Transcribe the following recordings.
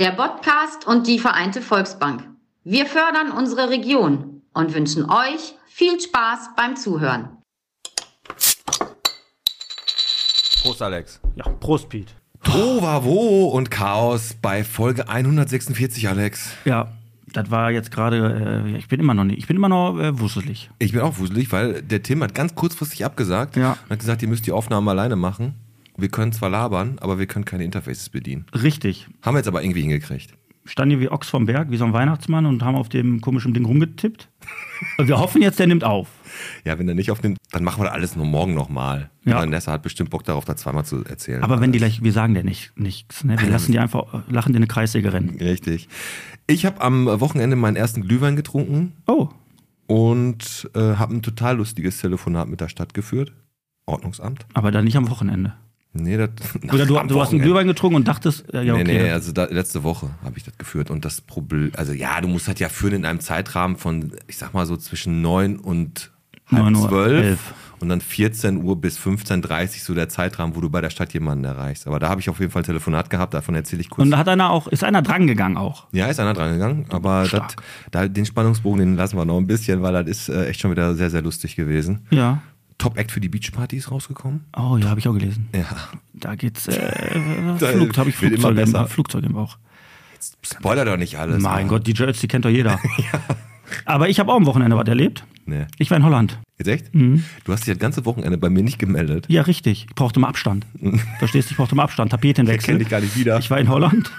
der Podcast und die Vereinte Volksbank. Wir fördern unsere Region und wünschen euch viel Spaß beim Zuhören. Prost, Alex. Ja, Prost, Piet. Tovavo und Chaos bei Folge 146, Alex. Ja, das war jetzt gerade, äh, ich bin immer noch nicht, ich bin immer noch äh, wusselig. Ich bin auch wuselig, weil der Tim hat ganz kurzfristig abgesagt Ja. und hat gesagt, ihr müsst die Aufnahmen alleine machen. Wir können zwar labern, aber wir können keine Interfaces bedienen. Richtig. Haben wir jetzt aber irgendwie hingekriegt. Standen hier wie Ochs vom Berg, wie so ein Weihnachtsmann und haben auf dem komischen Ding rumgetippt. Und wir hoffen jetzt, der nimmt auf. Ja, wenn er nicht aufnimmt, dann machen wir das alles nur morgen nochmal. Ja. Vanessa hat bestimmt Bock darauf, da zweimal zu erzählen. Aber wenn die gleich, wir sagen der nicht nichts, ne? Wir lassen die einfach äh, lachen in eine Kreissäge rennen. Richtig. Ich habe am Wochenende meinen ersten Glühwein getrunken Oh, und äh, habe ein total lustiges Telefonat mit der Stadt geführt. Ordnungsamt. aber dann nicht am Wochenende. Nee, das. Oder du, du hast einen. Glühwein getrunken und dachtest, äh, ja, okay. Nee, nee, also da, letzte Woche habe ich das geführt. Und das Problem, also ja, du musst halt ja führen in einem Zeitrahmen von, ich sag mal so zwischen 9 und halb 9 Uhr, 12 11. und dann 14 Uhr bis 15.30 so der Zeitrahmen, wo du bei der Stadt jemanden erreichst. Aber da habe ich auf jeden Fall ein Telefonat gehabt, davon erzähle ich kurz. Und da hat einer auch, ist einer dran gegangen auch. ja, ist einer dran gegangen, aber Stark. da, den Spannungsbogen, den lassen wir noch ein bisschen, weil das ist äh, echt schon wieder sehr, sehr lustig gewesen. Ja. Top-Act für die Beachparty ist rausgekommen. Oh ja, habe ich auch gelesen. Ja. Da geht's, äh, Da Flug, habe ich Flugzeug im. Flugzeug im Bauch. Spoiler doch nicht alles. Mein. Gott, DJ Ötzi kennt doch jeder. Aber ich habe auch am Wochenende was erlebt. Nee. Ich war in Holland. Jetzt echt? Mhm. Du hast dich das ganze Wochenende bei mir nicht gemeldet. Ja, richtig. Ich brauchte mal Abstand. Verstehst du? Ich brauchte mal Abstand. Tapetenwechsel. Ich kenn dich gar nicht wieder. Ich war in Holland.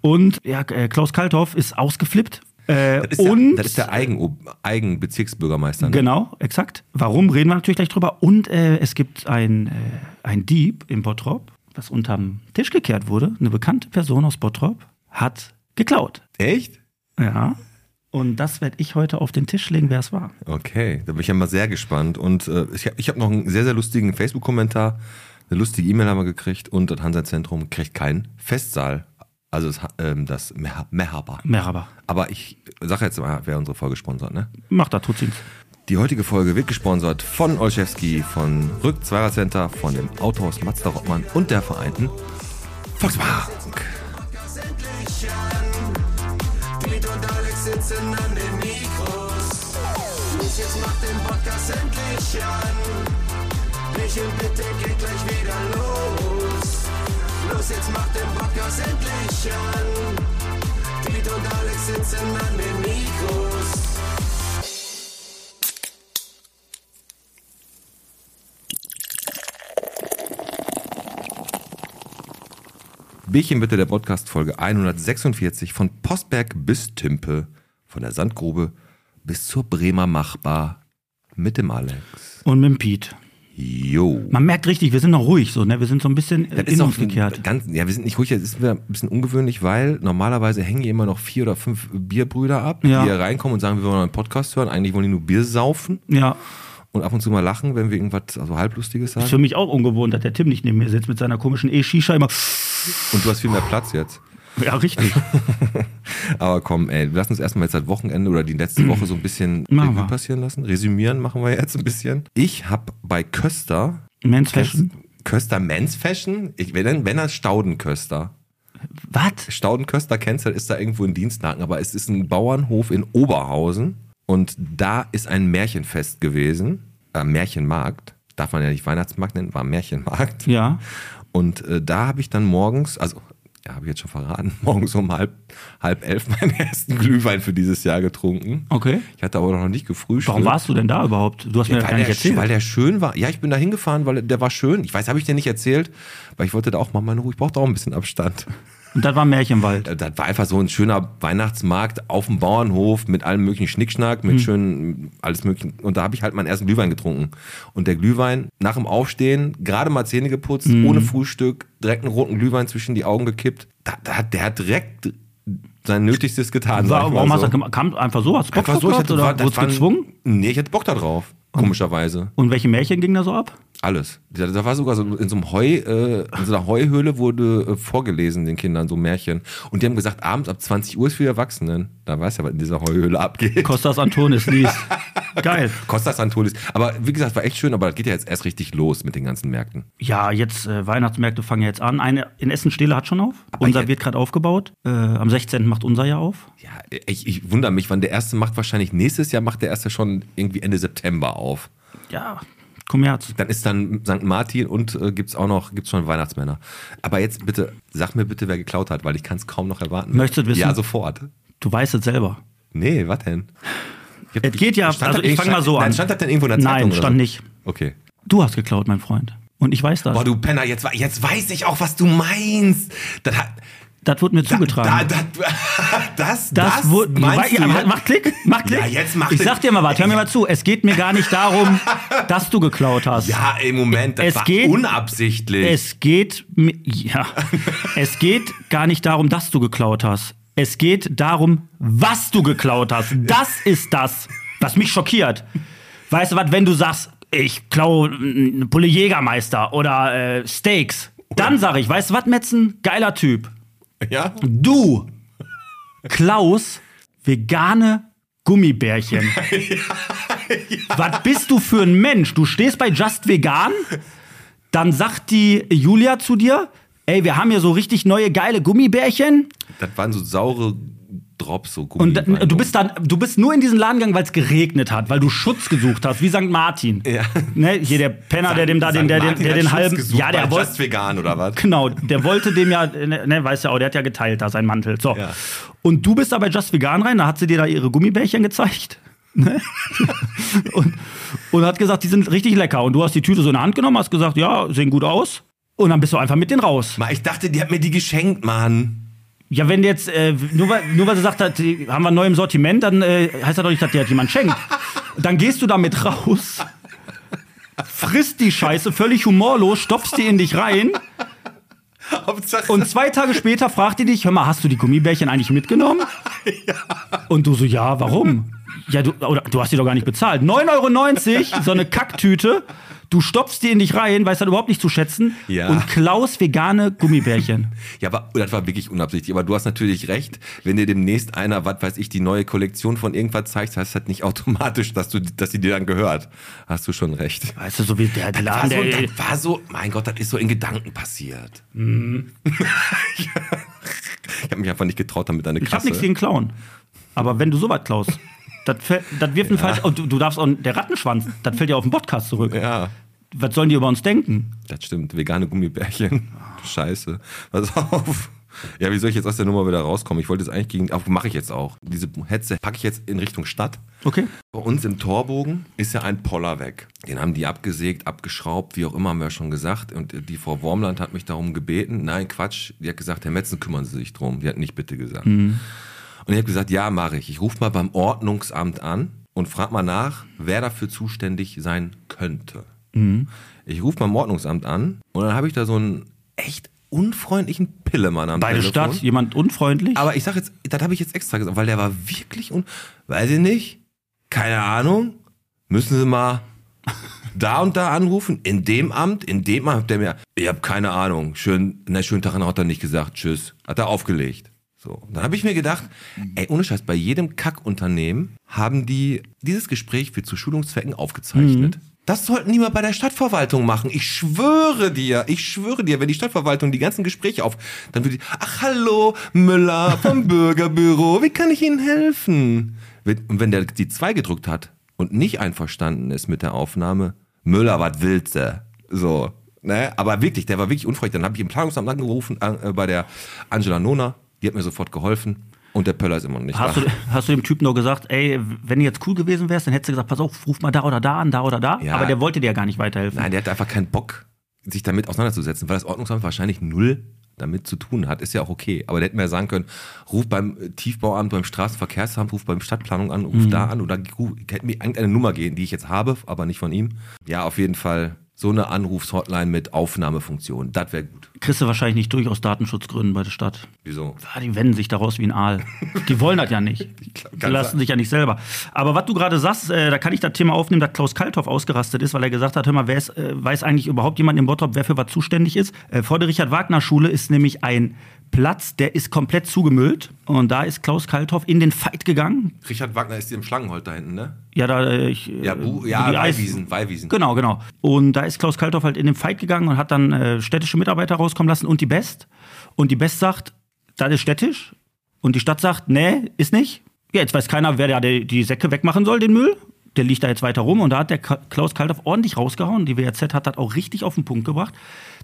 Und ja, äh, Klaus Kalthoff ist ausgeflippt. Äh, Das ist, und der, das ist der Eigen, Eigenbezirksbürgermeister. Ne? Genau, exakt. Warum reden wir natürlich gleich drüber. Und äh, es gibt ein, äh, ein Dieb in Bottrop, was unterm Tisch gekehrt wurde. Eine bekannte Person aus Bottrop hat geklaut. Echt? Ja. Und das werde ich heute auf den Tisch legen, wer es war. Okay, da bin ich ja mal sehr gespannt. Und äh, ich habe ich hab noch einen sehr, sehr lustigen Facebook-Kommentar. Eine lustige E-Mail haben wir gekriegt und das Hansa-Zentrum kriegt keinen Festsaal. Also das, ähm, das Mehaba. Merhaba. Aber ich sage jetzt mal, wer unsere Folge sponsert, ne? Macht da, tut's ihm. Die heutige Folge wird gesponsert von Olszewski, von Rück Zweier Center, von dem Autohaus Mazda Rottmann und der Vereinten Volksbank. Piet und Alex sitzen an den Mikros. Los, jetzt macht den Podcast endlich an. Michel, bitte geht gleich wieder los. Los, jetzt macht den Podcast endlich an. Piet und Alex sitzen an den Mikros. Bierchen bitte der Podcast Folge 146 von Postberg bis Timpe, von der Sandgrube bis zur Bremer Machbar mit dem Alex. Und mit dem Piet. Jo. Man merkt richtig, wir sind noch ruhig so, ne? Wir sind so ein bisschen äh, Das in ist uns gekehrt. ganz, ja, wir sind nicht ruhig, das ist wieder ein bisschen ungewöhnlich, weil normalerweise hängen hier immer noch vier oder fünf Bierbrüder ab, Ja. die hier reinkommen und sagen, wir wollen einen Podcast hören. Eigentlich wollen die nur Bier saufen Ja. und ab und zu mal lachen, wenn wir irgendwas also halblustiges Ist sagen. für mich auch ungewohnt, dass der Tim nicht neben mir sitzt mit seiner komischen E-Shisha immer. Und du hast viel mehr Platz jetzt. Ja, richtig. Aber komm, ey, wir lassen uns erstmal jetzt das Wochenende oder die letzte Woche so ein bisschen Revue passieren lassen. Resümieren machen wir jetzt ein bisschen. Ich habe bei Köster, Men's Fashion. Köster Men's Fashion, ich, wenn, wenn er Staudenköster. Was? Staudenköster kennst du, ist da irgendwo in Dienstlaken, aber es ist ein Bauernhof in Oberhausen und da ist ein Märchenfest gewesen, äh, Märchenmarkt. Darf man ja nicht Weihnachtsmarkt nennen, war Märchenmarkt. Ja. Und äh, da habe ich dann morgens, also ja, habe ich jetzt schon verraten, morgens um halb, halb elf meinen ersten Glühwein für dieses Jahr getrunken. Okay. Ich hatte aber noch nicht gefrühstückt. Warum warst du denn da überhaupt? Du hast mir Ja, das gar weil, nicht der, erzählt. weil der schön war. Ja, ich bin da hingefahren, weil der war schön. Ich weiß, habe ich dir nicht erzählt, weil ich wollte da auch mal meine Ruhe. Ich brauchte auch ein bisschen Abstand. Und das war Märchenwald. Das war einfach so ein schöner Weihnachtsmarkt auf dem Bauernhof mit allem möglichen Schnickschnack, Hm. mit schönen, alles möglichen. Und da habe ich halt meinen ersten Glühwein getrunken. Und der Glühwein nach dem Aufstehen, gerade mal Zähne geputzt, Hm. ohne Frühstück, direkt einen roten Glühwein zwischen die Augen gekippt. Da, da, hat- der hat direkt sein Nötigstes getan. War, warum hast so. du das? Kam einfach so? Hast du Bock Einfach so, ich hatte, oder wurdest war ein- gezwungen? Nee, ich hatte Bock da drauf. Komischerweise. Und welche Märchen ging da so ab? Alles. Da, war sogar so in so einem Heu, äh, in so einer Heuhöhle wurde äh, vorgelesen den Kindern so Märchen. Und die haben gesagt, abends ab 20 Uhr ist für die Erwachsenen. Da weiß ja, was in dieser Heuhöhle abgeht. Kostas Antonis liest. Geil. Kostas Antonis. Aber wie gesagt, war echt schön, aber das geht ja jetzt erst richtig los mit den ganzen Märkten. Ja, jetzt äh, Weihnachtsmärkte fangen ja jetzt an. Eine in Essen-Stehle hat schon auf. unser jetzt- wird gerade aufgebaut. Äh, am 16. macht unser ja auf. Ja, ich, ich wundere mich, wann der erste macht wahrscheinlich nächstes Jahr macht der erste schon irgendwie Ende September auf. Ja, Kommerz. Dann ist dann St. Martin und äh, gibt's auch noch, gibt's schon Weihnachtsmänner. Aber jetzt bitte, sag mir bitte, wer geklaut hat, weil ich kann es kaum noch erwarten. Möchtest du es wissen? Ja, sofort. Du weißt es selber. Nee, was denn? Ich Es geht ja- also ich fang mal so Nein, an. stand das denn irgendwo in der Zeitung? Nein, stand so? nicht. Okay. Du hast geklaut, mein Freund. Und ich weiß das. Boah, du Penner, jetzt, jetzt weiß ich auch, was du meinst. Das hat. Das wurde mir zugetragen. Da, da, das, das, Das, wurde. meinst ja, mach Klick, mach Klick. Ja, jetzt mach Ich sag dir mal was, hör mir mal zu. Es geht mir gar nicht darum, dass du geklaut hast. Ja, im Moment, das Es war geht- unabsichtlich. Es geht, ja, es geht gar nicht darum, dass du geklaut hast. Es geht darum, was du geklaut hast. Das ist das, was mich schockiert. Weißt du was, wenn du sagst, ich klaue eine Pulle Jägermeister oder äh, Steaks, dann sag ich, weißt du was, Metzen, geiler Typ. Ja? Du, Klaus, vegane Gummibärchen. Was bist du für ein Mensch? Du stehst bei Just Vegan, dann sagt die Julia zu dir, ey, wir haben hier so richtig neue geile Gummibärchen. Das waren so saure Drops, so Und Gummi. dann- du bist dann, du bist nur in diesen Laden gegangen, weil es geregnet hat, weil du Schutz gesucht hast, wie St. Martin. Ja. Ne, hier der Penner, der dem da den, der, Martin der den halben, gesucht ja, der wollte, Just vegan oder was? Genau, der wollte dem ja, ne, weiß ja auch, der hat ja geteilt da seinen Mantel. So. Ja. Und du bist da bei Just Vegan rein, da hat sie dir da ihre Gummibärchen gezeigt. Ne? und, und hat gesagt, die sind richtig lecker. Und du hast die Tüte so in der Hand genommen, hast gesagt, ja, sehen gut aus. Und dann bist du einfach mit denen raus. Ich dachte, die hat mir die geschenkt, Mann. Ja, wenn jetzt, äh, nur, weil, nur weil sie sagt, hat, die haben wir neu im Sortiment, dann äh, heißt das doch nicht, dass dir hat jemand schenkt. Dann gehst du damit raus, frisst die Scheiße völlig humorlos, stopfst die in dich rein Hauptsache. Und zwei Tage später fragt die dich, hör mal, hast du die Gummibärchen eigentlich mitgenommen? Und du so, ja, warum? Ja, du, oder, du hast die doch gar nicht bezahlt. 9,90 Euro, so eine Kacktüte. Du stopfst die in dich rein, weißt dann überhaupt nicht zu schätzen. Ja. Und klaus vegane Gummibärchen. Ja, aber das war wirklich unabsichtlich. Aber du hast natürlich recht, wenn dir demnächst einer, was weiß ich, die neue Kollektion von irgendwas zeigt, heißt das nicht automatisch, dass du, dass sie dir dann gehört. Hast du schon recht. Weißt du, so wie der Das war, Laden, so, das war so, mein Gott, das ist so in Gedanken passiert. Mhm. ich habe mich einfach nicht getraut, damit eine Ich Kasse. hab nichts gegen Klauen. Aber wenn du sowas klaust, das, das wirft einen falsch. Und du, du darfst auch, der Rattenschwanz, das fällt ja auf den Podcast zurück. Ja, Was sollen die über uns denken? das stimmt. Vegane Gummibärchen. Scheiße. Pass auf. Ja, wie soll ich jetzt aus der Nummer wieder rauskommen? Ich wollte jetzt eigentlich gegen, aber mache ich jetzt auch. Diese Hetze packe ich jetzt in Richtung Stadt. Okay. Bei uns im Torbogen ist ja ein Poller weg. Den haben die abgesägt, abgeschraubt, wie auch immer, haben wir schon gesagt. Und die Frau Wormland hat mich darum gebeten. Nein, Quatsch. Die hat gesagt, Herr Metzen, kümmern Sie sich drum. Die hat nicht bitte gesagt. Und ich habe gesagt, ja, mache ich. Ich rufe mal beim Ordnungsamt an und frage mal nach, wer dafür zuständig sein könnte. Ich rufe beim Ordnungsamt an und dann habe ich da so einen echt unfreundlichen Pillemann am Bei der Telefon. Stadt, jemand unfreundlich? Aber ich sag jetzt, das habe ich jetzt extra gesagt, weil der war wirklich un. Weiß ich nicht. Keine Ahnung. Müssen Sie mal da und da anrufen, in dem Amt, in dem Amt, der mir, ich habe keine Ahnung, schön, na, schönen Tag, hat er nicht gesagt, tschüss, hat er aufgelegt. So, und dann habe ich mir gedacht, ey, ohne Scheiß, bei jedem Kackunternehmen haben die dieses Gespräch für zu Schulungszwecken aufgezeichnet. Das sollten die mal bei der Stadtverwaltung machen. Ich schwöre dir, ich schwöre dir, wenn die Stadtverwaltung die ganzen Gespräche auf, dann würde die, ach hallo, Müller vom Bürgerbüro, wie kann ich Ihnen helfen? Und wenn der die zwei gedrückt hat und nicht einverstanden ist mit der Aufnahme, Müller, was willst du? So, ne? Aber wirklich, der war wirklich unfreundlich. Dann habe ich im Planungsamt angerufen äh, bei der Angela Nona, die hat mir sofort geholfen und der Pöller ist immer noch nicht Hast da. du, hast du dem Typen nur gesagt, ey, wenn du jetzt cool gewesen wärst, dann hättest du gesagt, pass auf, ruf mal da oder da an, da oder da. Ja. Aber der wollte dir ja gar nicht weiterhelfen. Nein, der hat einfach keinen Bock, sich damit auseinanderzusetzen, weil das Ordnungsamt wahrscheinlich null damit zu tun hat. Ist ja auch okay. Aber der hätte mir ja sagen können, ruf beim Tiefbauamt, beim Straßenverkehrsamt, ruf beim Stadtplanung an, ruf da an oder ruf, hätte mir irgendeine Nummer gehen, die ich jetzt habe, aber nicht von ihm. Ja, auf jeden Fall So eine Anrufshotline mit Aufnahmefunktion. Das wäre gut. Kriegst du wahrscheinlich nicht durch aus Datenschutzgründen bei der Stadt. Wieso? Ah, die wenden sich daraus wie ein Aal. Die wollen das ja nicht. Die lassen sein. sich ja nicht selber. Aber was du gerade sagst, äh, da kann ich das Thema aufnehmen, dass Klaus Kalthoff ausgerastet ist, weil er gesagt hat, hör mal, wer ist, äh, weiß eigentlich überhaupt jemand im Bottrop, wer für was zuständig ist? Äh, vor der Richard-Wagner-Schule ist nämlich ein Platz, der ist komplett zugemüllt. Und da ist Klaus Kalthoff in den Fight gegangen. Richard Wagner ist hier im Schlangenholt da hinten, ne? Ja, da äh, ich, äh, Ja, Bu wo ja Weihwiesen, Weihwiesen. Genau, genau. Und da ist Klaus Kalthoff halt in den Fight gegangen und hat dann äh, städtische Mitarbeiter rauskommen lassen und die Best. Und die Best sagt, das ist städtisch. Und die Stadt sagt, nee, ist nicht. Ja, jetzt weiß keiner, wer da die, die Säcke wegmachen soll, den Müll. Der liegt da jetzt weiter rum und da hat der Klaus Kalthoff ordentlich rausgehauen. Die WRZ hat das auch richtig auf den Punkt gebracht.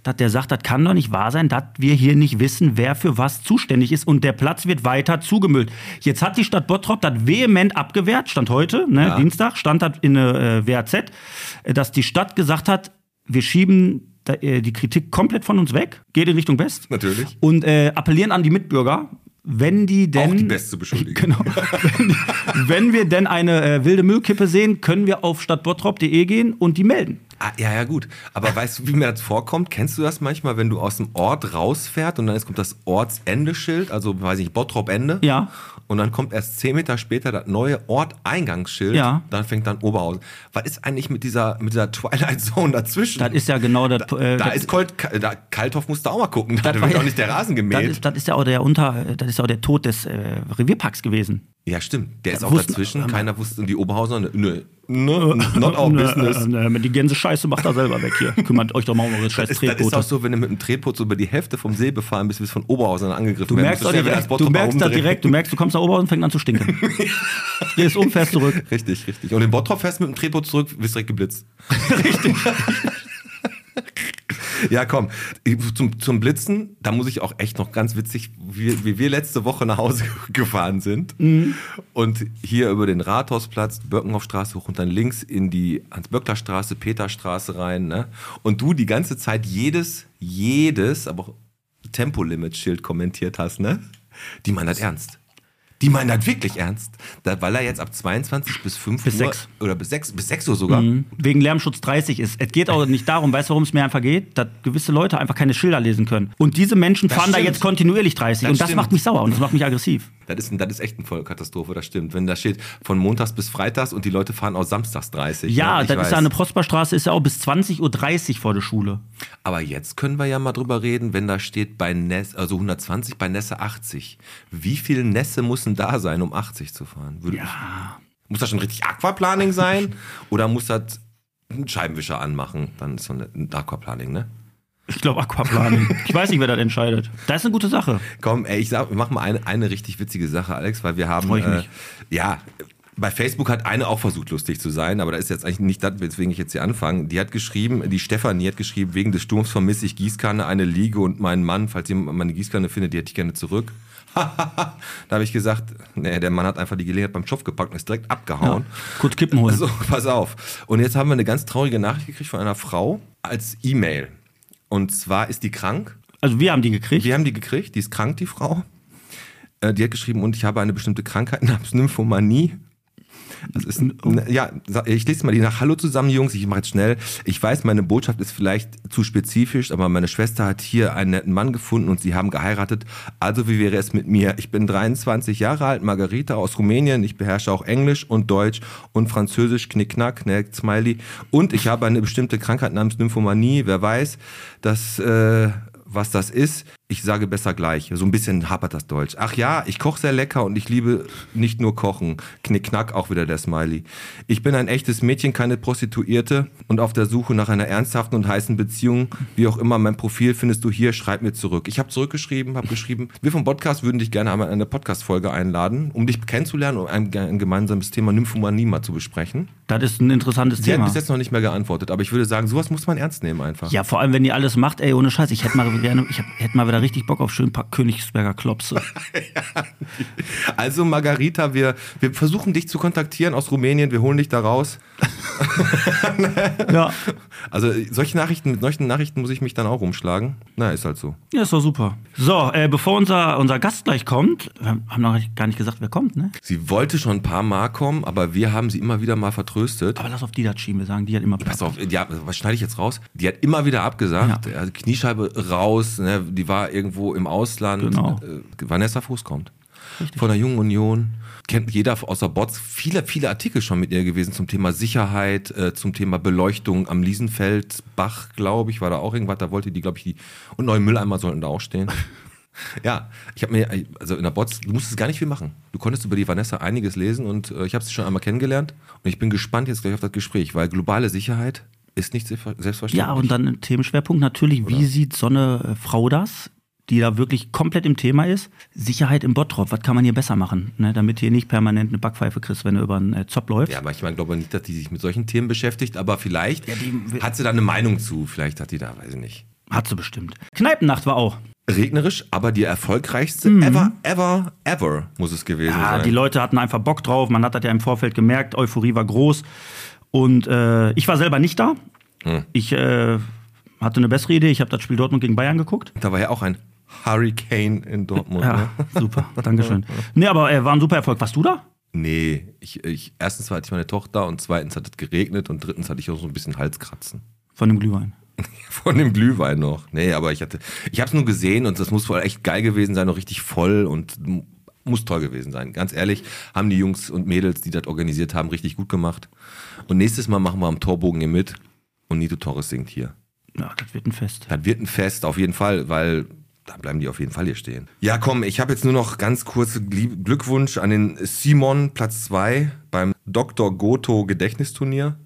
Dass der sagt, das kann doch nicht wahr sein, dass wir hier nicht wissen, wer für was zuständig ist und der Platz wird weiter zugemüllt. Jetzt hat die Stadt Bottrop das vehement abgewehrt, stand heute, ne, Ja. Dienstag, stand das in der äh, WRZ, dass die Stadt gesagt hat, wir schieben äh, die Kritik komplett von uns weg, geht in Richtung West. Natürlich. Und äh, appellieren an die Mitbürger, wenn die denn. Auch die Best zu beschuldigen. Genau. wenn, wenn wir denn eine äh, wilde Müllkippe sehen, können wir auf stadtbottrop.de gehen und die melden. Ah, ja, ja, gut. Aber weißt du, wie mir das vorkommt? Kennst du das manchmal, wenn du aus dem Ort rausfährt und dann kommt das Ortsendeschild, also weiß ich nicht, Bottrop-Ende? Ja. Und dann kommt erst zehn Meter später das neue Orteingangsschild. Ja. Dann fängt dann Oberhausen. Was ist eigentlich mit dieser, mit dieser Twilight Zone dazwischen? Das ist ja genau das. äh, da das- ist Colt, da, Kalthoff musst du auch mal gucken. Da das wird war- auch nicht der Rasen Das gemäht. ist, das ist ja auch der Unter, das ist ja auch der Tod des äh, Revierparks gewesen. Ja, stimmt. Der ist auch wussten- dazwischen. Keiner wusste, und die Oberhauser, ne, ne, ne, not our business. Äh, äh, die Gänse Scheiße macht er selber weg hier. Kümmert euch doch mal um eure scheiß ist, das ist Tretboote. auch so, wenn du mit dem Tretboot so über die Hälfte vom See befahren bist, bist von Oberhausen angegriffen Du werden. merkst, wieder direkt, du merkst da direkt, du merkst, du kommst nach Oberhausen und fängt an zu stinken. Drehst um, fährst zurück. Richtig, richtig. Und in Bottrop fährst du mit dem Tretboot zurück, wirst direkt geblitzt. richtig. Ja, komm. Zum, zum Blitzen, da muss ich auch echt noch ganz witzig, wie, wie wir letzte Woche nach Hause gefahren sind. Und hier über den Rathausplatz, Birkenhoffstraße hoch und dann links in die Hans-Böckler-Straße, Peterstraße rein. Ne? Und du die ganze Zeit jedes, jedes, aber auch Tempolimit-Schild kommentiert hast, ne? Die meinen das ernst. Die meinen das wirklich ernst. Da, weil er jetzt ab 22 bis 5 Bis Uhr sechs. oder bis 6, bis 6 Uhr sogar. Wegen Lärmschutz 30 ist. Es geht auch nicht darum, weißt du, worum es mir einfach geht? Dass gewisse Leute einfach keine Schilder lesen können. Und diese Menschen Das fahren da stimmt. jetzt kontinuierlich 30. Das und das stimmt. macht mich sauer und das macht mich aggressiv. Das ist, das ist echt eine Vollkatastrophe, das stimmt. Wenn da steht von montags bis freitags und die Leute fahren auch samstags 30. Ja, ne? Ich das weiß. ist ja eine Prosperstraße, ist ja auch bis 20.30 Uhr vor der Schule. Aber jetzt können wir ja mal drüber reden, wenn da steht bei Ness, also 120, bei Nässe 80. Wie viel Nässe müssen da sein, um 80 zu fahren? Würde Ja. Muss das schon richtig Aquaplaning sein? oder muss das ein Scheibenwischer anmachen? Dann ist so ein Aquaplaning, ne? Ich glaube Aquaplaning. ich weiß nicht, wer das entscheidet. Das ist eine gute Sache. Komm, ey, ich sag, wir machen mal eine, eine richtig witzige Sache, Alex, weil wir haben. Freu ich mich. Äh, ja, bei Facebook hat eine auch versucht, lustig zu sein, aber da ist jetzt eigentlich nicht das, weswegen ich jetzt hier anfange. Die hat geschrieben, die Stefanie hat geschrieben, wegen des Sturms vermisse ich Gießkanne, eine Liege und meinen Mann. Falls jemand meine Gießkanne findet, die hätte ich gerne zurück. da habe ich gesagt, nee, der Mann hat einfach die Gelegenheit beim Schopf gepackt und ist direkt abgehauen. Kurz Kippen holen. So, pass auf. Und jetzt haben wir eine ganz traurige Nachricht gekriegt von einer Frau als E-Mail. Und zwar ist die krank. Also wir haben die gekriegt. Wir haben die gekriegt, die ist krank, die Frau. Äh, die hat geschrieben, und ich habe eine bestimmte Krankheit namens Nymphomanie. Das ist, ein- ja, ich lese mal die nach. Hallo zusammen, Jungs, ich mache jetzt schnell. Ich weiß, meine Botschaft ist vielleicht zu spezifisch, aber meine Schwester hat hier einen netten Mann gefunden und sie haben geheiratet. Also wie wäre es mit mir? Ich bin 23 Jahre alt, Margarita aus Rumänien. Ich beherrsche auch Englisch und Deutsch und Französisch, Knickknack, ne, Smiley. Und ich habe eine bestimmte Krankheit namens Nymphomanie. Wer weiß, dass... Äh, was das ist. Ich sage besser gleich. So ein bisschen hapert das Deutsch. Ach ja, ich koche sehr lecker und ich liebe nicht nur kochen. Knickknack, auch wieder der Smiley. Ich bin ein echtes Mädchen, keine Prostituierte und auf der Suche nach einer ernsthaften und heißen Beziehung. Wie auch immer, mein Profil findest du hier. Schreib mir zurück. Ich habe zurückgeschrieben, habe geschrieben, wir vom Podcast würden dich gerne einmal in eine Podcast-Folge einladen, um dich kennenzulernen und ein, ein gemeinsames Thema Nymphomanie mal zu besprechen. Das ist ein interessantes Sie hat Thema. bis jetzt noch nicht mehr geantwortet, aber ich würde sagen, sowas muss man ernst nehmen einfach. Ja, vor allem, wenn die alles macht, ey, ohne Scheiß. Ich hätte mal gerne, ich hätte mal wieder richtig Bock auf schön paar Königsberger Klopse. Also Margarita, wir, wir versuchen dich zu kontaktieren aus Rumänien, wir holen dich da raus. ja. Also solche Nachrichten, mit solchen Nachrichten muss ich mich dann auch rumschlagen. Na, ist halt so. ja, ist doch super. So, äh, bevor unser, unser Gast gleich kommt, wir haben noch gar nicht gesagt, wer kommt, ne? Sie wollte schon ein paar Mal kommen, aber wir haben sie immer wieder mal vertröstet. Aber lass auf die da schieben, wir sagen, die hat immer Pass auf, ja, was schneide ich jetzt raus? Die hat immer wieder abgesagt. Ja. Kniescheibe raus, ne? die war irgendwo im Ausland. Genau. Äh, Vanessa Fuß kommt. Von der Jungen Union. Kennt jeder außer Bots. Viele, viele Artikel schon mit ihr gewesen zum Thema Sicherheit, äh, zum Thema Beleuchtung am Liesenfeldbach, glaube ich, war da auch irgendwas. Da wollte die, glaube ich, die. Und neue Mülleimer sollten da auch stehen. Ja, ich habe mir, also in der Bots, du musstest gar nicht viel machen. Du konntest über die Vanessa einiges lesen und äh, ich habe sie schon einmal kennengelernt und ich bin gespannt jetzt gleich auf das Gespräch, weil globale Sicherheit ist nicht selbstver- selbstverständlich. Ja, und dann ein Themenschwerpunkt natürlich, wie sieht so eine äh, Frau das, die da wirklich komplett im Thema ist? Sicherheit im Bottrop, was kann man hier besser machen, ne? damit hier nicht permanent eine Backpfeife kriegst, wenn du über einen äh, Zopp läufst. Ja, aber ich meine, glaube nicht, dass die sich mit solchen Themen beschäftigt, aber vielleicht Ja, die- hat sie da eine Meinung zu. Vielleicht hat die da, weiß ich nicht. Hat sie bestimmt. Kneipennacht war auch. Regnerisch, aber die erfolgreichste ever, ever, ever muss es gewesen Mhm. Ja, sein. die Leute hatten einfach Bock drauf. Man hat das ja im Vorfeld gemerkt. Euphorie war groß. Und äh, ich war selber nicht da. Hm. Ich äh, hatte eine bessere Idee. Ich habe das Spiel Dortmund gegen Bayern geguckt. da war ja auch ein Hurricane in Dortmund. Ja, Ne? super. Dankeschön. Nee, aber äh, war ein super Erfolg. Warst du da? Nee, ich, ich, erstens hatte ich meine Tochter und zweitens hat es geregnet und drittens hatte ich auch so ein bisschen Halskratzen. Von dem Glühwein. Von dem Glühwein noch. Nee, aber ich hatte, ich habe es nur gesehen und das muss wohl echt geil gewesen sein, noch richtig voll und muss toll gewesen sein. Ganz ehrlich, haben die Jungs und Mädels, die das organisiert haben, richtig gut gemacht. Und nächstes Mal machen wir am Torbogen hier mit und Nito Torres singt hier. Ja, das wird ein Fest. Das wird ein Fest, auf jeden Fall, weil da bleiben die auf jeden Fall hier stehen. Ja, komm, ich habe jetzt nur noch ganz Glie- Glückwunsch an den Simon, Platz 2 beim Dr. Goto Gedächtnisturnier.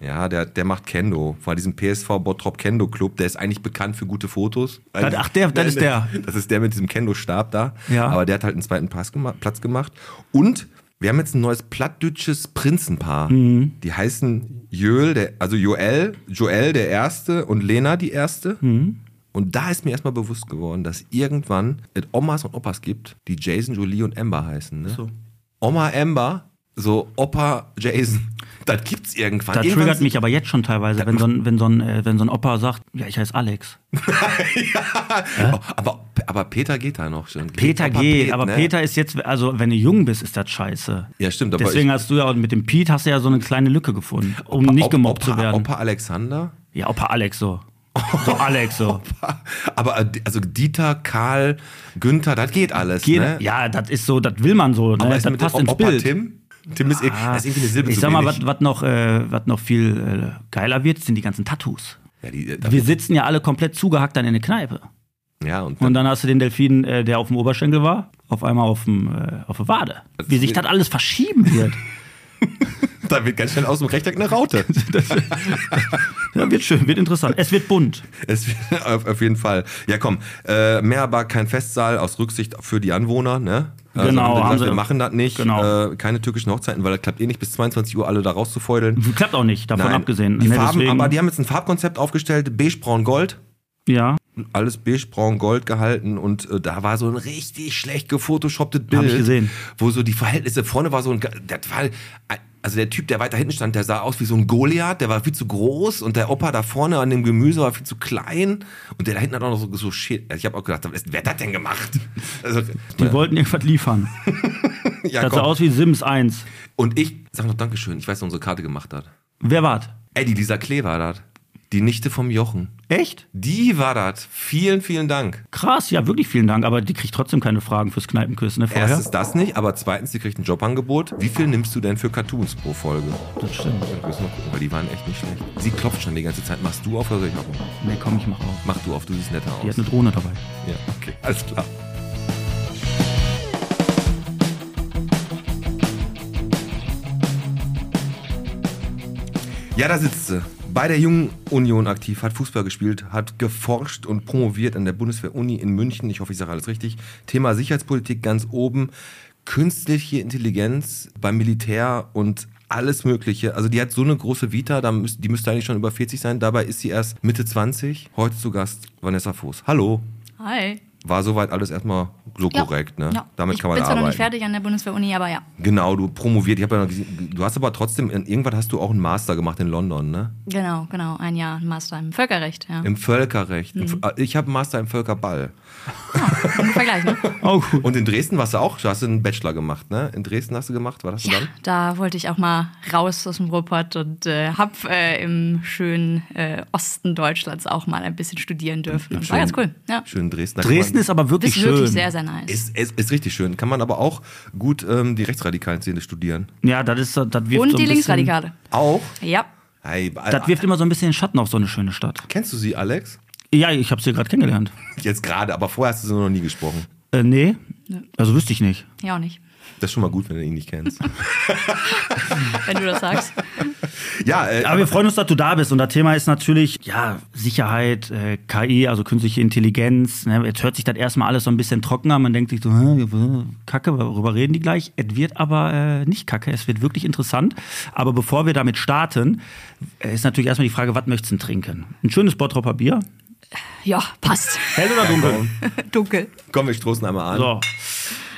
Ja, der, der macht Kendo. War diesem PSV Bottrop Kendo Club. Der ist eigentlich bekannt für gute Fotos. Das- ach, der- das ist der. Das ist der mit diesem Kendo-Stab da. Ja. Aber der hat halt einen zweiten gema Platz gemacht. Und wir haben jetzt ein neues plattdeutsches Prinzenpaar. Mhm. Die heißen Joel, der, also Joel, Joel der Erste und Lena die Erste. Mhm. Und da ist mir erstmal bewusst geworden, dass irgendwann es Omas und Opas gibt, die Jason, Jolie und Amber heißen. Ne? So. Oma Amber, so Opa Jason. Das gibt's irgendwann. Das irgendwann triggert mich aber jetzt schon teilweise, wenn so ein, wenn so ein, äh, wenn so ein Opa sagt, ja, ich heiße Alex. Oh, aber, aber Peter geht da noch schon. Peter Opa geht, Pet, aber ne? Peter ist jetzt, also wenn du jung bist, ist das scheiße. Ja, stimmt. Deswegen ich, hast du ja mit dem Pete hast du ja so eine kleine Lücke gefunden, um nicht Opa- gemobbt Opa, zu werden. Opa Alexander. Ja, Opa Alex so. So Alex so. Aber äh, also Dieter, Karl, Günther, das geht alles. Geht, ne? Ja, das ist so, das will man so. Ne? aber Das passt ins Opa Bild. Tim? Tim ist, eh- Ah, ist irgendwie eine Silbe ich sag mal, was noch, äh, noch viel äh, geiler wird, sind die ganzen Tattoos. Ja, die, äh, Wir sitzen ja alle komplett zugehackt dann in der Kneipe. ja, und, Und dann hast du den Delfin, äh, der auf dem Oberschenkel war, auf einmal auf, dem, äh, auf der Wade. Wie sich das alles verschieben wird. da wird ganz schnell aus dem Rechteck eine Raute. Ja, wird schön, wird interessant. Es wird bunt. Es wird auf, auf jeden Fall. Ja, komm. Äh, Meerbar kein Festsaal aus Rücksicht für die Anwohner, ne? Also Genau, haben haben gesagt, wir machen das nicht. Genau. Äh, keine türkischen Hochzeiten, weil das klappt eh nicht bis 22 Uhr alle da rauszufeudeln. Klappt auch nicht, davon Nein. abgesehen. Die Ne, Farben, deswegen- aber die haben jetzt ein Farbkonzept aufgestellt, beige, braun, gold. Ja, Alles beige, braun, gold gehalten und äh, da war so ein richtig schlecht gefotoshopptes Bild. Hab ich gesehen. Wo so die Verhältnisse, vorne war so ein, das war, also der Typ, der weiter hinten stand, der sah aus wie so ein Goliath, der war viel zu groß und der Opa da vorne an dem Gemüse war viel zu klein und der da hinten hat auch noch so, so shit. Ich habe auch gedacht, wer hat das denn gemacht? Also, die wollten irgendwas liefern. ja, Das sah komm. aus wie Sims 1. Und ich sag noch Dankeschön, ich weiß, wer unsere Karte gemacht hat. Wer war's? Eddie, dieser Klee war das. Die Nichte vom Jochen. Echt? Die war das. Vielen, vielen Dank. Krass, ja, wirklich vielen Dank. Aber die kriegt trotzdem keine Fragen fürs Kneipenküssen, ne, vorher? Erstens das nicht, aber zweitens, sie kriegt ein Jobangebot. Wie viel nimmst du denn für Cartoons pro Folge? Das stimmt. Ich muss mal gucken, weil die waren echt nicht schlecht. Sie klopft schon die ganze Zeit. Machst du auf oder soll ich machen? Nee, komm, ich mach auf. Mach du auf, du siehst netter Die aus. hat eine Drohne dabei. Ja, okay, alles klar. Ja, da sitzt sie. Bei der Jungen Union aktiv, hat Fußball gespielt, hat geforscht und promoviert an der Bundeswehr-Uni in München. Ich hoffe, ich sage alles richtig. Thema Sicherheitspolitik ganz oben. Künstliche Intelligenz beim Militär und alles Mögliche. Also die hat so eine große Vita, die müsste eigentlich schon über 40 sein. Dabei ist sie erst Mitte 20. Heute zu Gast Vanessa Voß. Hallo. Hi. War soweit alles erstmal so Ja. korrekt, ne? Ja. Damit ich kann man bin zwar noch arbeiten. nicht fertig an der Bundeswehr-Uni, aber ja. Genau, du promoviert. Ich ja noch du hast aber trotzdem, irgendwann hast du auch einen Master gemacht in London, ne? Genau, genau. Ein Jahr ein Master im Völkerrecht, ja. Im Völkerrecht. Mhm. Ich habe einen Master im Völkerball. Im Vergleich, ne? Oh, gut. Und in Dresden warst du auch, du hast einen Bachelor gemacht, ne? In Dresden hast du gemacht, war das Ja, dann? da wollte ich auch mal raus aus dem Ruhrpott und äh, hab äh, im schönen äh, Osten Deutschlands auch mal ein bisschen studieren dürfen. Und war ganz cool. Ja. Schön Dresden. Dresden man- ist aber wirklich ist wirklich schön. sehr, sehr nice. ist, ist, ist richtig schön. Kann man aber auch gut ähm, die rechtsradikalen Szene studieren. ja, das ist das wirft und so ein die Linksradikale. Auch? Ja. Hey, Das wirft immer so ein bisschen den Schatten auf so eine schöne Stadt. Kennst du sie, Alex? Ja, ich habe sie gerade kennengelernt. Jetzt gerade, aber vorher hast du sie noch nie gesprochen. Äh, nee, also wüsste ich nicht. Ja, auch nicht. Das ist schon mal gut, wenn du ihn nicht kennst. Wenn du das sagst. ja, äh, Aber wir freuen uns, dass du da bist. Und das Thema ist natürlich, ja, Sicherheit, äh, KI, also künstliche Intelligenz. Ne? Jetzt hört sich das erstmal alles so ein bisschen trocken an. Man denkt sich so, hä, Kacke, worüber reden die gleich? Es wird aber äh, nicht Kacke, es wird wirklich interessant. Aber bevor wir damit starten, äh, ist natürlich erstmal die Frage, was möchtest du denn trinken? Ein schönes Bottropper Bier? Ja, passt. Hell oder dunkel? Dunkel. komm, wir stoßen einmal an. So.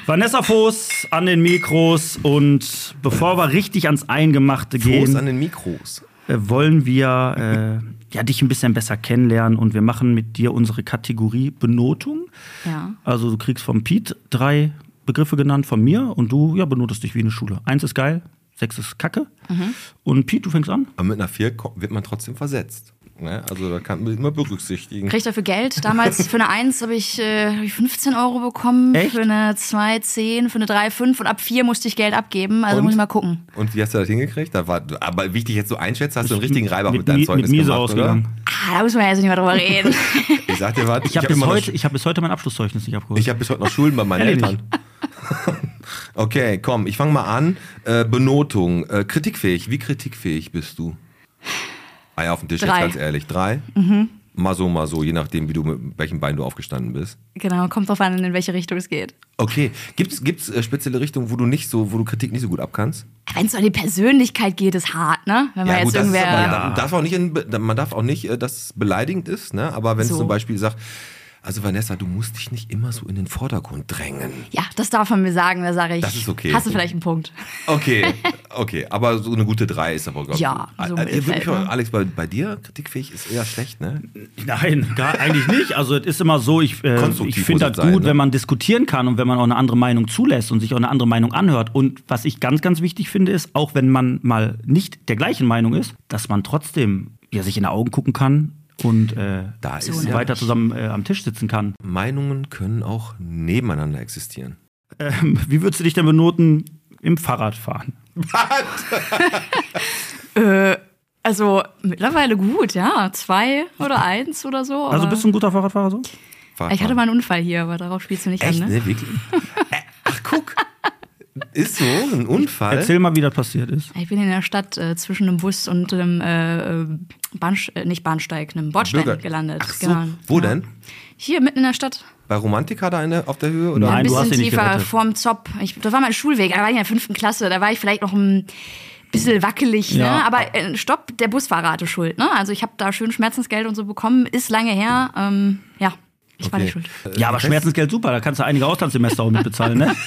Vanessa Voß an den Mikros und bevor wir richtig ans Eingemachte gehen. Prost an den Mikros. äh, wollen wir äh, ja, dich ein bisschen besser kennenlernen und wir machen mit dir unsere Kategorie Benotung. Ja. Also du kriegst vom Piet drei Begriffe genannt von mir und du ja, benotest dich wie eine Schule. Eins ist geil, sechs ist Kacke. Und Piet, du fängst an? Aber mit einer 4 ko- wird man trotzdem versetzt. Ne? Also da kann man immer berücksichtigen. Krieg ich dafür Geld? Damals für eine 1 habe ich, äh, hab ich 15 Euro bekommen, Echt? für eine 2 10, für eine 3 5 und ab 4 musste ich Geld abgeben. Also Und? muss ich mal gucken. Und wie hast du das hingekriegt? Da war, aber wie ich dich jetzt so einschätze, hast du einen richtigen Reibach mit, mit, deinem Zeugnis mit Miese gemacht, ausgegangen. Ah, da muss man ja jetzt nicht mehr drüber reden. oder? Ich sag dir was, Ich habe hab bis, heute- ich hab bis heute mein Abschlusszeugnis nicht abgeholt. Ich habe bis heute noch Schulden bei meinen? Eltern. okay, komm, ich fange mal an. Äh, Benotung. Äh, kritikfähig. Wie kritikfähig bist du? Eier auf den Tisch, jetzt Drei. ganz ehrlich. Drei? Mal so, mal so, je nachdem, wie du mit welchem Bein du aufgestanden bist. genau, kommt drauf an, in welche Richtung es geht. Okay, gibt's gibt's äh, spezielle Richtungen, wo du nicht so, wo du Kritik nicht so gut abkannst? Wenn es um die Persönlichkeit geht, ist hart, ne? Wenn man jetzt das ist irgendwer. aber, man darf auch nicht, in, man darf auch nicht, äh, dass es beleidigend ist, ne? Aber wenn es So. zum Beispiel sagt, also Vanessa, du musst dich nicht immer so in den Vordergrund drängen. ja, das darf man mir sagen, da sage ich. Das ist okay. Hast du vielleicht einen Punkt? Okay, okay, aber so eine gute drei ist aber, glaube ich. Ja, so äh, Mittelfeld, wirklich, ne? Alex, bei, bei dir kritikfähig ist eher schlecht, ne? Nein, gar, eigentlich nicht. Also es ist immer so, ich, äh, ich finde das sein, gut, ne? wenn man diskutieren kann und wenn man auch eine andere Meinung zulässt und sich auch eine andere Meinung anhört. Und was ich ganz, ganz wichtig finde, ist, auch wenn man mal nicht der gleichen Meinung ist, dass man trotzdem ja, sich in die Augen gucken kann und äh, Da So ist ja, weiter zusammen äh, am Tisch sitzen kann. Meinungen können auch nebeneinander existieren. Ähm, wie würdest du dich denn benoten im Fahrradfahren? Also mittlerweile gut, ja. Zwei oder eins oder so. Also bist du ein guter Fahrradfahrer so? Ich hatte mal einen Unfall hier, aber darauf spielst du nicht Echt, an, ne? ne? Wirklich? Äh, Ach, guck. Ist so, ein Unfall. Erzähl mal, wie das passiert ist. Ich bin in der Stadt äh, zwischen einem Bus und einem äh, äh, Bahnst äh, nicht Bahnsteig, einem Bordstein Bürger- gelandet. Ach so, Genau. wo Ja. denn? Hier mitten in der Stadt. Bei Romantika da eine, auf der Höhe? Oder? Nein, ein du hast bisschen tiefer vorm Zopp. Ich, das war mein Schulweg, da war ich in der fünften Klasse. Da war ich vielleicht noch ein bisschen wackelig, Ja. ne? Aber äh, stopp, der Busfahrer hatte Schuld, ne? Also ich habe da schön Schmerzensgeld und so bekommen, ist lange her. Ähm, ja, ich war Okay. nicht schuld. Ja, aber Schmerzensgeld super, da kannst du einige Auslandssemester auch mitbezahlen, ne?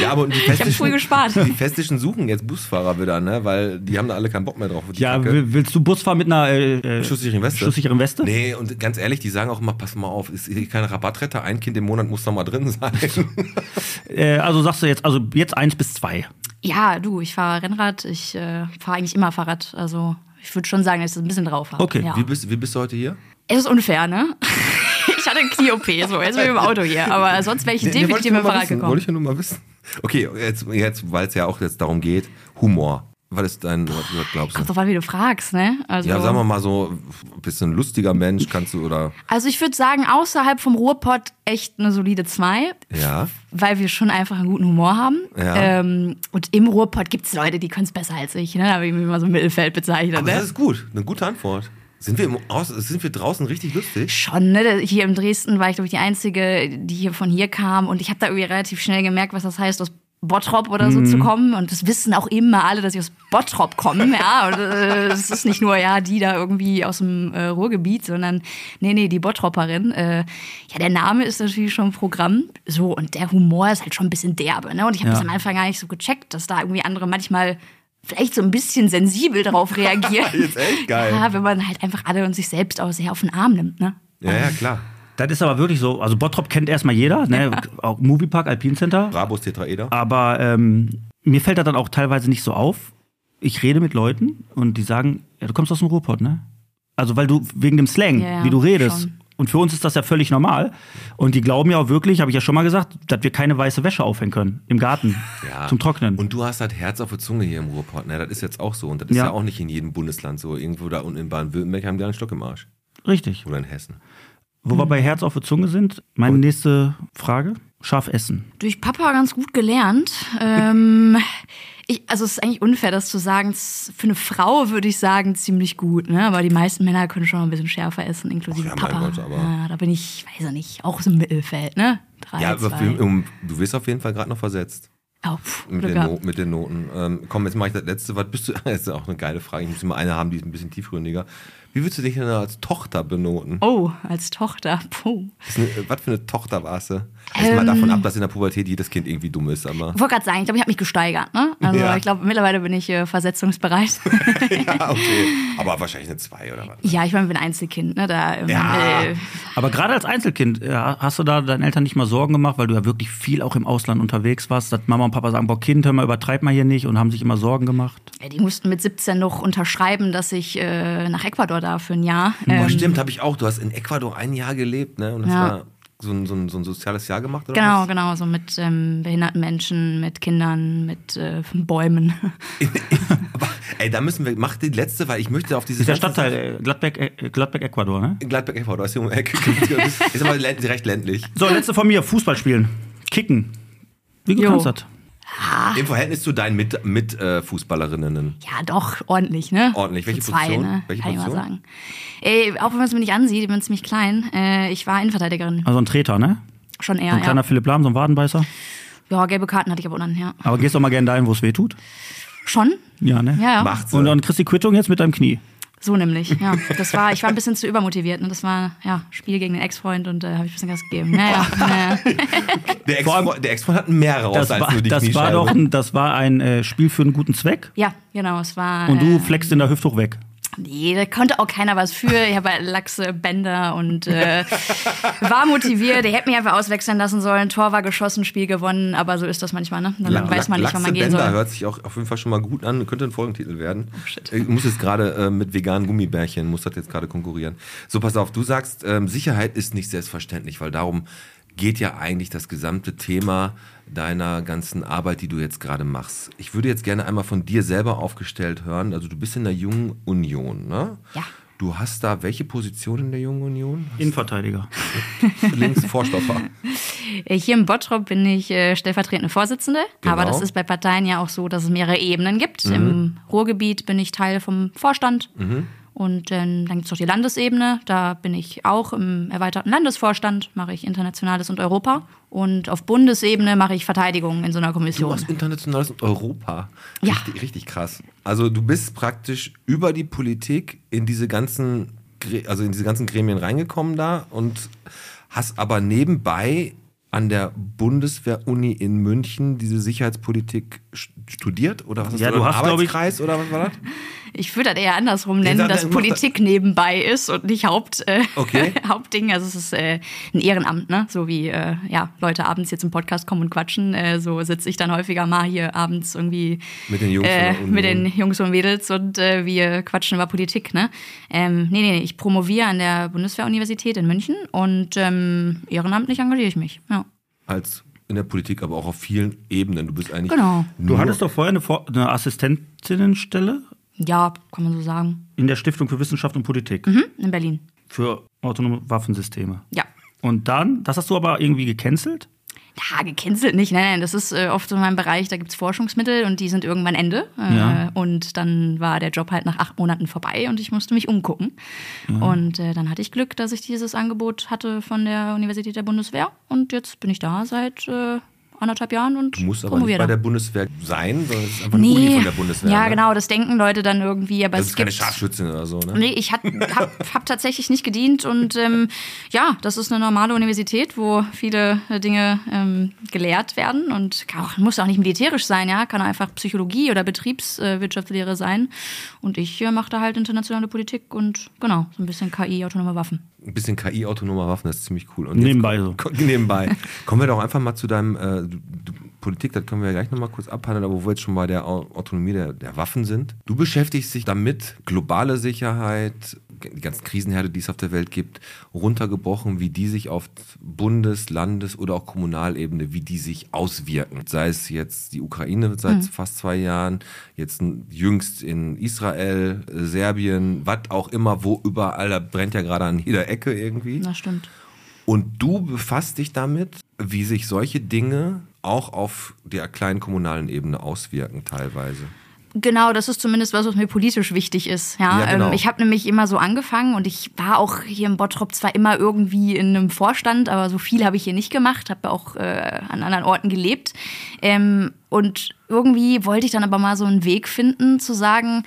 Ja, aber die hab früh Festischen, gespart. die Festischen suchen jetzt Busfahrer wieder, ne? Weil die haben da alle keinen Bock mehr drauf. Ja, Kacke. will- willst du Bus fahren mit einer äh, äh, Schusssicheren Weste? schusssicheren Weste? Nee, und ganz ehrlich, die sagen auch immer, pass mal auf, ist hier keine Rabattretter, ein Kind im Monat muss da mal drin sein. Äh, also sagst du jetzt, also jetzt eins bis zwei. Ja, du, ich fahre Rennrad, ich äh, fahre eigentlich immer Fahrrad. Also ich würde schon sagen, dass ich das ein bisschen drauf habe. Okay, ja. Wie, bist, wie bist du heute hier? Es ist unfair, ne? Ich hatte eine Knie-OP, so, jetzt bin ich im Auto hier. Aber sonst wäre ich Nee, nee, definitiv dem mal Fahrrad gekommen. Wollte ich ja nur mal wissen. Okay, jetzt, jetzt weil es ja auch jetzt darum geht, Humor. Was ist dein, was, was glaubst du? Kommt drauf an, wie du fragst, ne? Also, Ja, sagen wir mal so, bist du ein lustiger Mensch, kannst du, oder, also ich würde sagen, außerhalb vom Ruhrpott echt eine solide 2, ja. weil wir schon einfach einen guten Humor haben. Ja. Ähm, und im Ruhrpott gibt es Leute, die können es besser als ich. Ne? Da habe ich mich immer so im Mittelfeld bezeichnet. Aber das Ne? ist gut, eine gute Antwort. Sind wir, im Aus, sind wir draußen richtig lustig? Schon, ne? Hier in Dresden war ich, glaube ich, die Einzige, die hier von hier kam. Und ich habe da irgendwie relativ schnell gemerkt, was das heißt, aus Bottrop oder so zu kommen. Und das wissen auch immer alle, dass ich aus Bottrop komme. Ja, und äh, es ist nicht nur, ja, die da irgendwie aus dem äh, Ruhrgebiet, sondern nee, nee, die Bottropperin. Äh, ja, der Name ist natürlich schon Programm. So, und der Humor ist halt schon ein bisschen derbe. Ne? Und ich habe Ja. das am Anfang gar nicht so gecheckt, dass da irgendwie andere manchmal vielleicht so ein bisschen sensibel darauf reagieren. Jetzt echt geil. Ja, wenn man halt einfach alle und sich selbst auch sehr auf den Arm nimmt, ne? Ja, ja, klar. Das ist aber wirklich so. Also Bottrop kennt erstmal jeder, ne? auch Moviepark, Alpine Center. Brabus Tetraeder. Aber ähm, mir fällt das dann auch teilweise nicht so auf. Ich rede mit Leuten und die sagen, ja, du kommst aus dem Ruhrpott, ne? Also weil du wegen dem Slang, Ja, ja, wie du redest. schon. Und für uns ist das ja völlig normal. Und die glauben ja auch wirklich, habe ich ja schon mal gesagt, dass wir keine weiße Wäsche aufhängen können im Garten Ja. zum Trocknen. Und du hast halt Herz auf der Zunge hier im Ruhrpott. Ne? Das ist jetzt auch so. Und das ist Ja. ja. auch nicht in jedem Bundesland so. Irgendwo da unten in Baden-Württemberg haben die einen Stock im Arsch. Richtig. Oder in Hessen. Wo wir bei Herz auf der Zunge sind, meine nächste Frage: Scharf essen. durch Papa ganz gut gelernt. Ähm, ich, also es ist eigentlich unfair, das zu sagen. Für eine Frau würde ich sagen, ziemlich gut. Ne? Aber die meisten Männer können schon ein bisschen schärfer essen, inklusive Ach ja, Papa. Gott, aber- ja, da bin ich, weiß ich nicht, auch so im Mittelfeld. Ne? Drei, Ja, du wirst auf jeden Fall gerade noch versetzt. oh, pff, Mit den, no mit den Noten. Ähm, komm, jetzt mache ich das letzte. Was bist du? Das ist auch eine geile Frage. Ich muss immer eine haben, die ist ein bisschen tiefgründiger. Wie würdest du dich denn als Tochter benoten? Oh, als Tochter. Puh. Eine, was für eine Tochter warst du? Mal Ähm. davon ab, dass in der Pubertät jedes Kind irgendwie dumm ist, aber. Ich wollte gerade sagen, ich glaube, ich habe mich gesteigert. Ne? Also Ja. ich glaube, mittlerweile bin ich äh, versetzungsbereit. ja, okay. Aber wahrscheinlich eine 2 oder was? ja, ich meine, ich bin Einzelkind. Ne? Da, ähm, Ja. äh, Aber gerade als Einzelkind, äh, hast du da deinen Eltern nicht mal Sorgen gemacht, weil du ja wirklich viel auch im Ausland unterwegs warst, dass Mama und Papa sagen, boah, Kind, hör mal, übertreib mal hier nicht und haben sich immer Sorgen gemacht? Ja, die mussten mit 17 noch unterschreiben, dass ich äh, nach Ecuador darf für ein Jahr. Boah, Ähm, stimmt, habe ich auch. Du hast in Ecuador ein Jahr gelebt, ne? Und hast Ja. da so ein, so, ein, so ein soziales Jahr gemacht, oder genau, was? genau, so mit ähm, behinderten Menschen, mit Kindern, mit äh, Bäumen. Aber, ey, da müssen wir, mach die letzte, weil ich möchte auf diese Ist der Stadtteil äh, Gladbeck, äh, Gladbeck, Ecuador, ne? Gladbeck, Ecuador, ist hier um. Ist aber recht ländlich. So, letzte von mir, Fußball spielen. Kicken. Wie gut Jo. kannst du das? Im Verhältnis zu deinen Mit, mit äh, Fußballerinnen. Ja, doch, ordentlich, ne? Ordentlich. Welche so zwei, Position? Ne? Welche Kann ich mal Position? sagen. Ey, auch wenn man es mir nicht ansieht, ich bin ziemlich klein. Äh, ich war Innenverteidigerin. Also ein Treter, ne? Schon eher, So ein kleiner ja. Philipp Lahm, so ein Wadenbeißer. Ja, gelbe Karten hatte ich aber dann, ja. Aber gehst doch mal gerne dahin, wo es weh tut. Schon? Ja, ne? Ja, ja. Macht's. Und dann kriegst du die Quittung jetzt mit deinem Knie. So nämlich, ja. Das war, ich war ein bisschen zu übermotiviert. Ne? Das war, ja, Spiel gegen den Ex-Freund und äh, habe ich ein bisschen Gas gegeben. Ja, ja, ja, ja. Der Ex-Freund der Ex hat mehrere Das raus als war, nur die das war doch ein, das war ein äh, Spiel für einen guten Zweck. ja, genau, es war. Und du äh, flexst in der Hüfte hoch weg. Nee, da konnte auch keiner was für. Ich habe halt Lachse, Bänder und äh, war motiviert. Der hätte mich einfach auswechseln lassen sollen. Tor war geschossen, Spiel gewonnen. Aber so ist das manchmal, ne? Dann La- weiß man nicht, wann man gehen Bender soll. hört sich auch auf jeden Fall schon mal gut an. Könnte ein Folgentitel werden. Oh, shit. Ich muss jetzt gerade äh, mit veganen Gummibärchen, muss das jetzt gerade konkurrieren. So, pass auf, du sagst, ähm, Sicherheit ist nicht selbstverständlich, weil darum geht ja eigentlich das gesamte Thema deiner ganzen Arbeit, die du jetzt gerade machst. Ich würde jetzt gerne einmal von dir selber aufgestellt hören. Also du bist in der Jungen Union, ne? Ja. Du hast da welche Position in der Jungen Union? Innenverteidiger. Links Vorstopper. Äh, Hier im Bottrop bin ich äh, stellvertretende Vorsitzende. Genau. Aber das ist bei Parteien ja auch so, dass es mehrere Ebenen gibt. Im Ruhrgebiet bin ich Teil vom Vorstand. Und ähm, dann gibt es noch die Landesebene. Da bin ich auch im erweiterten Landesvorstand, mache ich Internationales und Europa. Und auf Bundesebene mache ich Verteidigung in so einer Du Kommission. hast Internationales und Europa. Ja. Richtig, richtig krass. Also du bist praktisch über die Politik in diese ganzen, also in diese ganzen Gremien reingekommen da und hast aber nebenbei an der Bundeswehr-Uni in München diese Sicherheitspolitik studiert? Oder was hast Ja, du, du hast, glaub ich- Arbeitskreis oder was war das? Ich würde das eher andersrum nennen, dass Politik nebenbei ist und nicht Haupt, äh, Okay. Hauptding. Also es ist äh, ein Ehrenamt, ne? So wie äh, ja, Leute abends hier zum Podcast kommen und quatschen. Äh, so sitze ich dann häufiger mal hier abends irgendwie Mit den Jungs äh, mit den Jungs und Mädels und äh, wir quatschen über Politik, ne? Ähm, nee, nee, nee, ich promoviere an der Bundeswehr-Universität in München und ähm, ehrenamtlich engagiere ich mich. Ja. Als in der Politik, aber auch auf vielen Ebenen. Du bist eigentlich Genau. Du hattest doch vorher eine, Vor- eine Assistentinnenstelle Ja, kann man so sagen. in der Stiftung für Wissenschaft und Politik Mhm, in Berlin. für autonome Waffensysteme. Ja. Und dann, das hast du aber irgendwie gecancelt? Ja, gecancelt nicht. Nein, nein, das ist äh, oft so in meinem Bereich, da gibt es Forschungsmittel und die sind irgendwann Ende. Äh, Ja. Und dann war der Job halt nach acht Monaten vorbei und ich musste mich umgucken. Und äh, dann hatte ich Glück, dass ich dieses Angebot hatte von der Universität der Bundeswehr. Und jetzt bin ich da seit äh, anderthalb Jahren und Du musst aber nicht bei der Bundeswehr sein, sondern es ist einfach eine Uni von der Bundeswehr. Ja, ne? genau, das denken Leute dann irgendwie, aber Das es ist keine gibt Scharfschützin oder so, ne? Nee, ich hab, hab, hab tatsächlich nicht gedient und ähm, ja, das ist eine normale Universität, wo viele äh, Dinge ähm, gelehrt werden und kann auch, muss auch nicht militärisch sein, ja, kann einfach Psychologie oder Betriebswirtschaftslehre sein und ich äh, mache da halt internationale Politik und genau, so ein bisschen KI, autonome Waffen. Ein bisschen KI, autonomer Waffen, das ist ziemlich cool. Und Nebenbei so. nebenbei. Kommen wir doch einfach mal zu deinem äh, du, du, Politik, das können wir ja gleich nochmal kurz abhandeln, aber wo wir jetzt schon bei der Au- Autonomie der, der Waffen sind. Du beschäftigst dich damit, globale Sicherheit, die ganzen Krisenherde, die es auf der Welt gibt, runtergebrochen, wie die sich auf Bundes-, Landes- oder auch Kommunalebene, wie die sich auswirken. Sei es jetzt die Ukraine seit fast zwei Jahren, jetzt jüngst in Israel, Serbien, was auch immer, wo überall, da brennt ja gerade an jeder Ecke irgendwie. Das stimmt. Und du befasst dich damit, wie sich solche Dinge auch auf der kleinen kommunalen Ebene auswirken teilweise. Genau, das ist zumindest was, was mir politisch wichtig ist. Ja, Ja, genau. ähm, ich habe nämlich immer so angefangen und ich war auch hier im Bottrop zwar immer irgendwie in einem Vorstand, aber so viel habe ich hier nicht gemacht, habe auch äh, an anderen Orten gelebt. Ähm, und irgendwie wollte ich dann aber mal so einen Weg finden, zu sagen,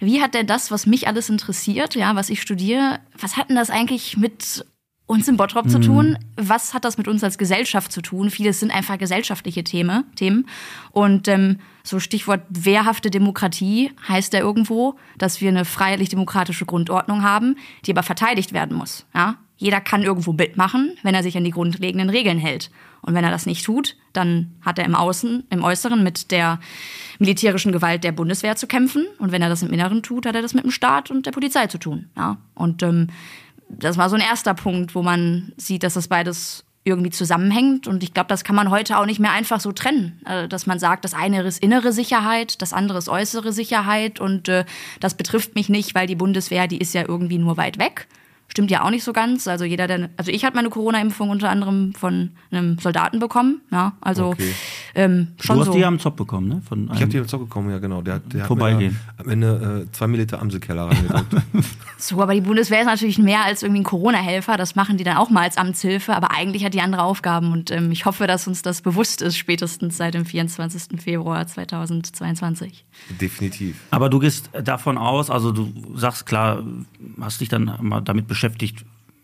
wie hat denn das, was mich alles interessiert, ja, was ich studiere, was hat denn das eigentlich mit uns im Bottrop zu tun? Was hat das mit uns als Gesellschaft zu tun? Vieles sind einfach gesellschaftliche Themen. Themen. Und ähm, so Stichwort wehrhafte Demokratie heißt ja irgendwo, dass wir eine freiheitlich-demokratische Grundordnung haben, die aber verteidigt werden muss. Ja? Jeder kann irgendwo mitmachen, wenn er sich an die grundlegenden Regeln hält. Und wenn er das nicht tut, dann hat er im Außen, im Äußeren mit der militärischen Gewalt der Bundeswehr zu kämpfen. Und wenn er das im Inneren tut, hat er das mit dem Staat und der Polizei zu tun. Ja? Und ähm, das war so ein erster Punkt, wo man sieht, dass das beides irgendwie zusammenhängt. Und ich glaube, das kann man heute auch nicht mehr einfach so trennen. Äh, dass man sagt, das eine ist innere Sicherheit, das andere ist äußere Sicherheit. Und äh, das betrifft mich nicht, weil die Bundeswehr, die ist ja irgendwie nur weit weg. Stimmt ja auch nicht so ganz. Also jeder, der, also ich habe meine Corona-Impfung unter anderem von einem Soldaten bekommen. Ja, also Okay. ähm, schon Du hast so. die am Zopf bekommen, ne? Von Ich habe einem- dir Zock gekommen, ja genau. Der, hat- der hat Vorbeigehen. mir da am Ende äh, zwei Milliliter Amselkeller reingedrückt. So, aber die Bundeswehr ist natürlich mehr als irgendwie ein Corona-Helfer. Das machen die dann auch mal als Amtshilfe. Aber eigentlich hat die andere Aufgaben. Und ähm, ich hoffe, dass uns das bewusst ist, spätestens seit dem 24. Februar 2022. Definitiv. Aber du gehst davon aus, also du sagst klar, hast dich dann mal damit beschäftigt,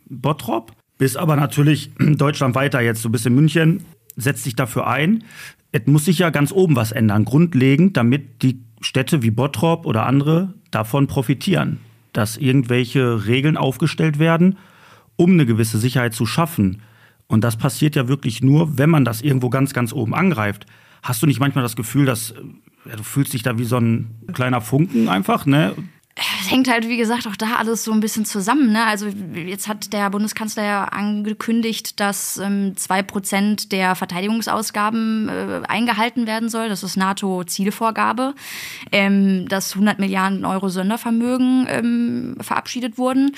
Bottrop, bist aber natürlich Deutschland weiter jetzt, du bist in München, setzt dich dafür ein. Es muss sich ja ganz oben was ändern, grundlegend, damit die Städte wie Bottrop oder andere davon profitieren, dass irgendwelche Regeln aufgestellt werden, um eine gewisse Sicherheit zu schaffen. Und das passiert ja wirklich nur, wenn man das irgendwo ganz, ganz oben angreift. Hast du nicht manchmal das Gefühl, dass äh, ja, du fühlst dich da wie so ein kleiner Funken einfach, ne? Es hängt halt, wie gesagt, auch da alles so ein bisschen zusammen. Ne? Also jetzt hat der Bundeskanzler ja angekündigt, dass ähm, 2% der Verteidigungsausgaben äh, eingehalten werden soll. Das ist NATO-Zielvorgabe. Ähm, dass 100 Milliarden Euro Sondervermögen ähm, verabschiedet wurden.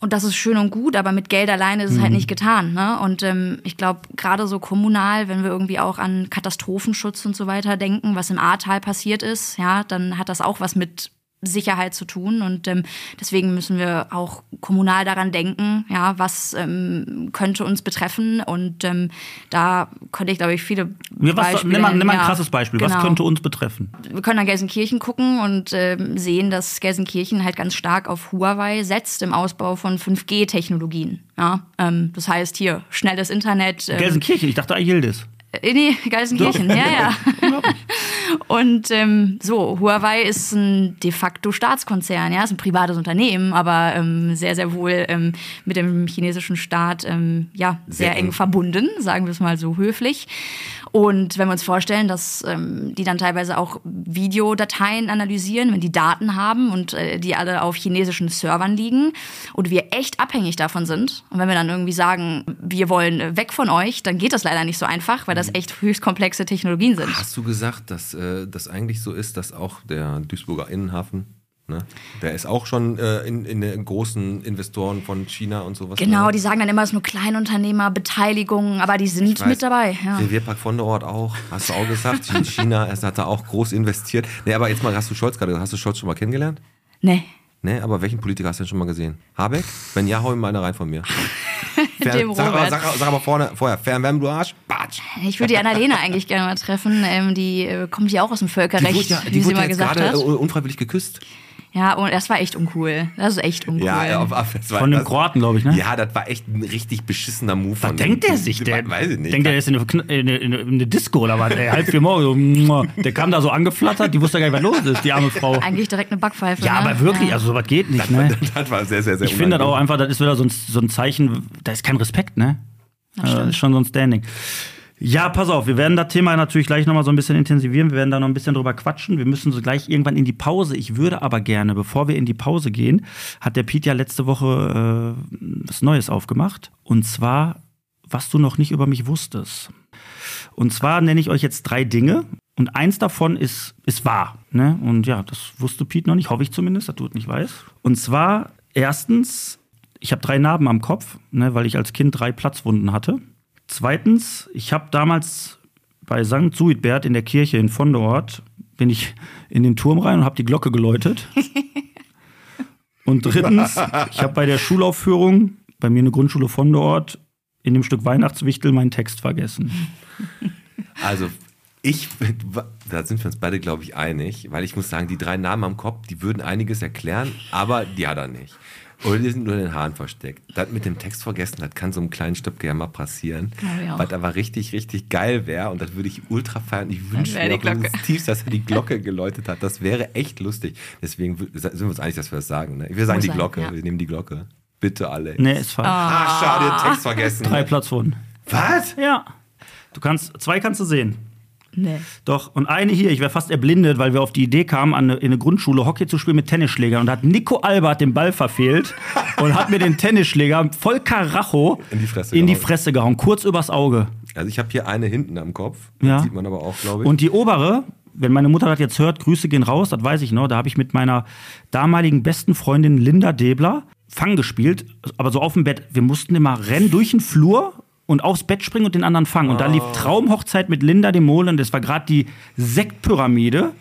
Und das ist schön und gut, aber mit Geld alleine ist es halt nicht getan. Ne? Und ähm, ich glaube, gerade so kommunal, wenn wir irgendwie auch an Katastrophenschutz und so weiter denken, was im Ahrtal passiert ist, ja, dann hat das auch was mit Sicherheit zu tun und ähm, deswegen müssen wir auch kommunal daran denken, ja, was ähm, könnte uns betreffen und ähm, da könnte ich glaube ich viele Ja, was, Beispiele nimm mal, nimm mal ein ja, krasses Beispiel. Was genau könnte uns betreffen? wir können nach Gelsenkirchen gucken und ähm, sehen, dass Gelsenkirchen halt ganz stark auf Huawei setzt im Ausbau von 5G-Technologien. Ja? Ähm, das heißt hier schnelles Internet. Ähm, Gelsenkirchen, ich dachte Yildiz. äh, nee, Gelsenkirchen, ja, ja. Und ähm, so, Huawei ist ein de facto Staatskonzern, ja, ist ein privates Unternehmen, aber ähm, sehr, sehr wohl ähm, mit dem chinesischen Staat ähm, ja, sehr, Sehr eng verbunden, sagen wir es mal so höflich. Und wenn wir uns vorstellen, dass ähm, die dann teilweise auch Videodateien analysieren, wenn die Daten haben und äh, die alle auf chinesischen Servern liegen und wir echt abhängig davon sind. Und wenn wir dann irgendwie sagen, wir wollen äh, weg von euch, dann geht das leider nicht so einfach, weil das echt höchst komplexe Technologien sind. Hast du gesagt, dass äh, das eigentlich so ist, dass auch der Duisburger Innenhafen, ne, der ist auch schon äh, in, in den großen Investoren von China und sowas. Genau, ne? die sagen dann immer, es ist nur Kleinunternehmer, Beteiligungen, aber die sind weiß. mit dabei. Ja. Revierpark von der Ort auch, hast du auch gesagt. China, es hat da auch groß investiert. Nee, aber jetzt mal, hast du Scholz gerade, hast du Scholz schon mal kennengelernt? Nee. Ne, aber welchen Politiker hast du denn schon mal gesehen? Habeck? Wenn ja, hau ihm mal eine rein von mir. Dem sag, aber, Robert. sag, sag aber vorne, vorher, Fernwärme, du Arsch. Batsch. Ich würde die Annalena eigentlich gerne mal treffen. Ähm, die äh, kommt ja auch aus dem Völkerrecht, Die wurde ja, wie die sie wurde mal ja jetzt gesagt gerade hat. unfreiwillig geküsst. Ja, und das war echt uncool. Das ist echt uncool. Ja, aber das war, Von dem das, Kroaten, glaube ich, ne? Ja, das war echt ein richtig beschissener Move Was von denkt dem. der sich? Der, Weiß ich nicht. Denkt der, der ist in eine, in eine, in eine, in eine Disco oder was? Ey, halb vier morgen. So, der kam da so angeflattert, die wusste gar nicht, was los ist, die arme Frau. Eigentlich direkt eine Backpfeife. Ja, ne? aber wirklich, Ja. also sowas geht nicht, ne? das war sehr, sehr, sehr Ich finde das auch einfach, das ist wieder so ein, so ein Zeichen, da ist kein Respekt, ne? Also, das ist schon so ein Standing. Ja, pass auf, wir werden das Thema natürlich gleich nochmal so ein bisschen intensivieren. Wir werden da noch ein bisschen drüber quatschen. Wir müssen so gleich irgendwann in die Pause. Ich würde aber gerne, bevor wir in die Pause gehen, hat der Piet ja letzte Woche äh, was Neues aufgemacht. Und zwar, was du noch nicht über mich wusstest. Und zwar nenne ich euch jetzt drei Dinge. Und eins davon ist, ist wahr. Ne? Und ja, das wusste Piet noch nicht, hoffe ich zumindest, dass du es nicht weißt. Und zwar, erstens, ich habe drei Narben am Kopf, ne, weil ich als Kind drei Platzwunden hatte. Zweitens, ich habe damals bei St. Suidbert in der Kirche in Vondeort, bin ich in den Turm rein und habe die Glocke geläutet. Und drittens, ich habe bei der Schulaufführung, bei mir eine Grundschule Vondeort, in dem Stück Weihnachtswichtel meinen Text vergessen. Also, ich, da sind wir uns beide, glaube ich, einig, weil ich muss sagen, die drei Namen am Kopf, die würden einiges erklären, aber die hat er nicht. Oder die sind nur in den Haaren versteckt. Das mit dem Text vergessen, das kann so einem kleinen Stöpke ja mal passieren. Auch. Was aber richtig, richtig geil wäre und das würde ich ultra feiern. Ich wünsche mir auch tiefst, dass er die Glocke geläutet hat. Das wäre echt lustig. Deswegen sind wir uns einig, dass wir das sagen. Ne? Wir sagen Muss die sein, Glocke. ja. Wir nehmen die Glocke. Bitte alle. Nee, ist falsch. Ah, schade, Text vergessen. Drei Platzwunden. Was? Ja. Du kannst, zwei kannst du sehen. Nee. Doch, und eine hier, ich wäre fast erblindet, weil wir auf die Idee kamen, an eine, in eine Grundschule Hockey zu spielen mit Tennisschlägern. Und da hat Nico Albert den Ball verfehlt und hat mir den Tennisschläger voll Karacho In die Fresse in die gehauen. Fresse gehauen, kurz übers Auge. Also ich habe hier eine hinten am Kopf. Ja. Sieht man aber auch, glaube ich. Und die obere, wenn meine Mutter das jetzt hört, Grüße gehen raus, das weiß ich noch, da habe ich mit meiner damaligen besten Freundin Linda Debler Fang gespielt, aber so auf dem Bett. Wir mussten immer rennen durch den Flur und aufs Bett springen und den anderen fangen. Und da lief Traumhochzeit mit Linda de Mol und das war gerade die Sektpyramide,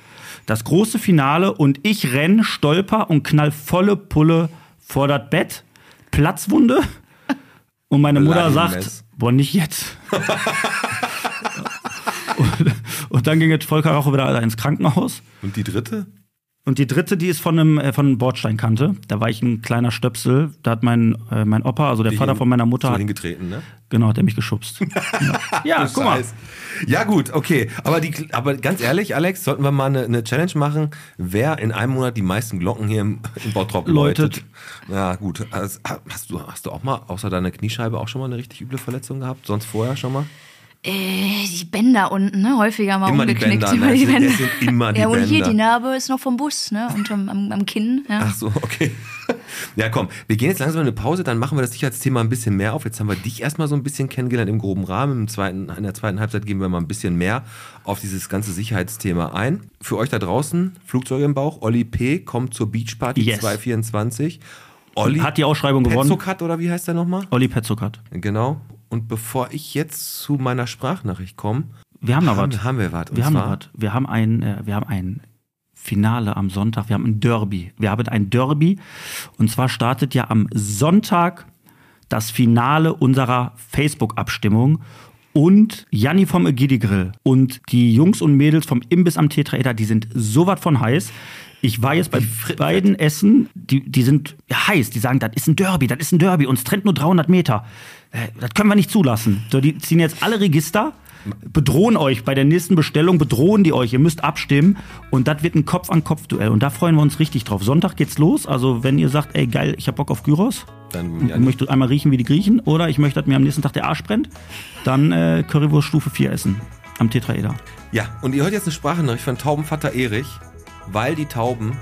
das große Finale und ich renn, stolper und knall volle Pulle vor das Bett. Platzwunde. Und meine Mutter sagt, boah, nicht jetzt. und, und dann ging jetzt Volker Rauch wieder ins Krankenhaus. Und die dritte? Und die dritte, die ist von einem, äh, von einem Bordsteinkante. Da war ich ein kleiner Stöpsel. Da hat mein, äh, mein Opa, also der Die Vater von meiner Mutter, So hat, hingetreten, ne? genau, hat der mich geschubst. ja, ja guck mal. Ja, gut, okay. Aber, die, aber ganz ehrlich, Alex, sollten wir mal eine, eine Challenge machen, wer in einem Monat die meisten Glocken hier im, im Bottrop läutet. Läutet. Ja, gut. Also, hast, du, hast du auch mal, außer deiner Kniescheibe, auch schon mal eine richtig üble Verletzung gehabt? Sonst vorher schon mal? Äh, die Bänder unten, ne? Häufiger mal Immer die umgeknickt. Bänder, immer ne? die Bänder. sind immer die ja, und hier Bänder. die Narbe ist noch vom Bus, ne? Unterm am, am Kinn. Ja. Ach so, okay. Ja, komm, wir gehen jetzt langsam in eine Pause, dann machen wir das Sicherheitsthema ein bisschen mehr auf. Jetzt haben wir dich erstmal so ein bisschen kennengelernt im groben Rahmen. Im zweiten, in der zweiten Halbzeit gehen wir mal ein bisschen mehr auf dieses ganze Sicherheitsthema ein. Für euch da draußen, Flugzeuge im Bauch, Olli P. kommt zur Beachparty Yes. 224. Olli Hat die Ausschreibung gewonnen. Petzokat, oder wie heißt der nochmal? Olli Petzokat. Genau. Und bevor ich jetzt zu meiner Sprachnachricht komme, Wir haben noch was. haben, haben wir was. Wir haben noch was. Wir haben ein, äh, wir haben ein Finale am Sonntag. Wir haben ein Derby. Wir haben ein Derby. Und zwar startet ja am Sonntag das Finale unserer Facebook-Abstimmung. Und Janni vom Egidi Grill und die Jungs und Mädels vom Imbiss am Tetraeder, die sind so was von heiß. Ich war jetzt bei beiden Essen, die, die sind heiß. Die sagen, das ist ein Derby, das ist ein Derby. Uns trennt nur 300 Meter. Äh, Das können wir nicht zulassen. So, die ziehen jetzt alle Register bedrohen euch bei der nächsten Bestellung, bedrohen die euch, ihr müsst abstimmen und das wird ein Kopf-an-Kopf-Duell und da freuen wir uns richtig drauf. Sonntag geht's los, also wenn ihr sagt, ey geil, ich hab Bock auf Gyros, Dann, ja, ich möchte einmal riechen wie die Griechen oder ich möchte, dass mir am nächsten Tag der Arsch brennt, dann äh, Currywurst Stufe 4 essen am Tetraeder. Ja, und ihr hört jetzt eine Sprachnachricht von Taubenvater Erich, weil die Tauben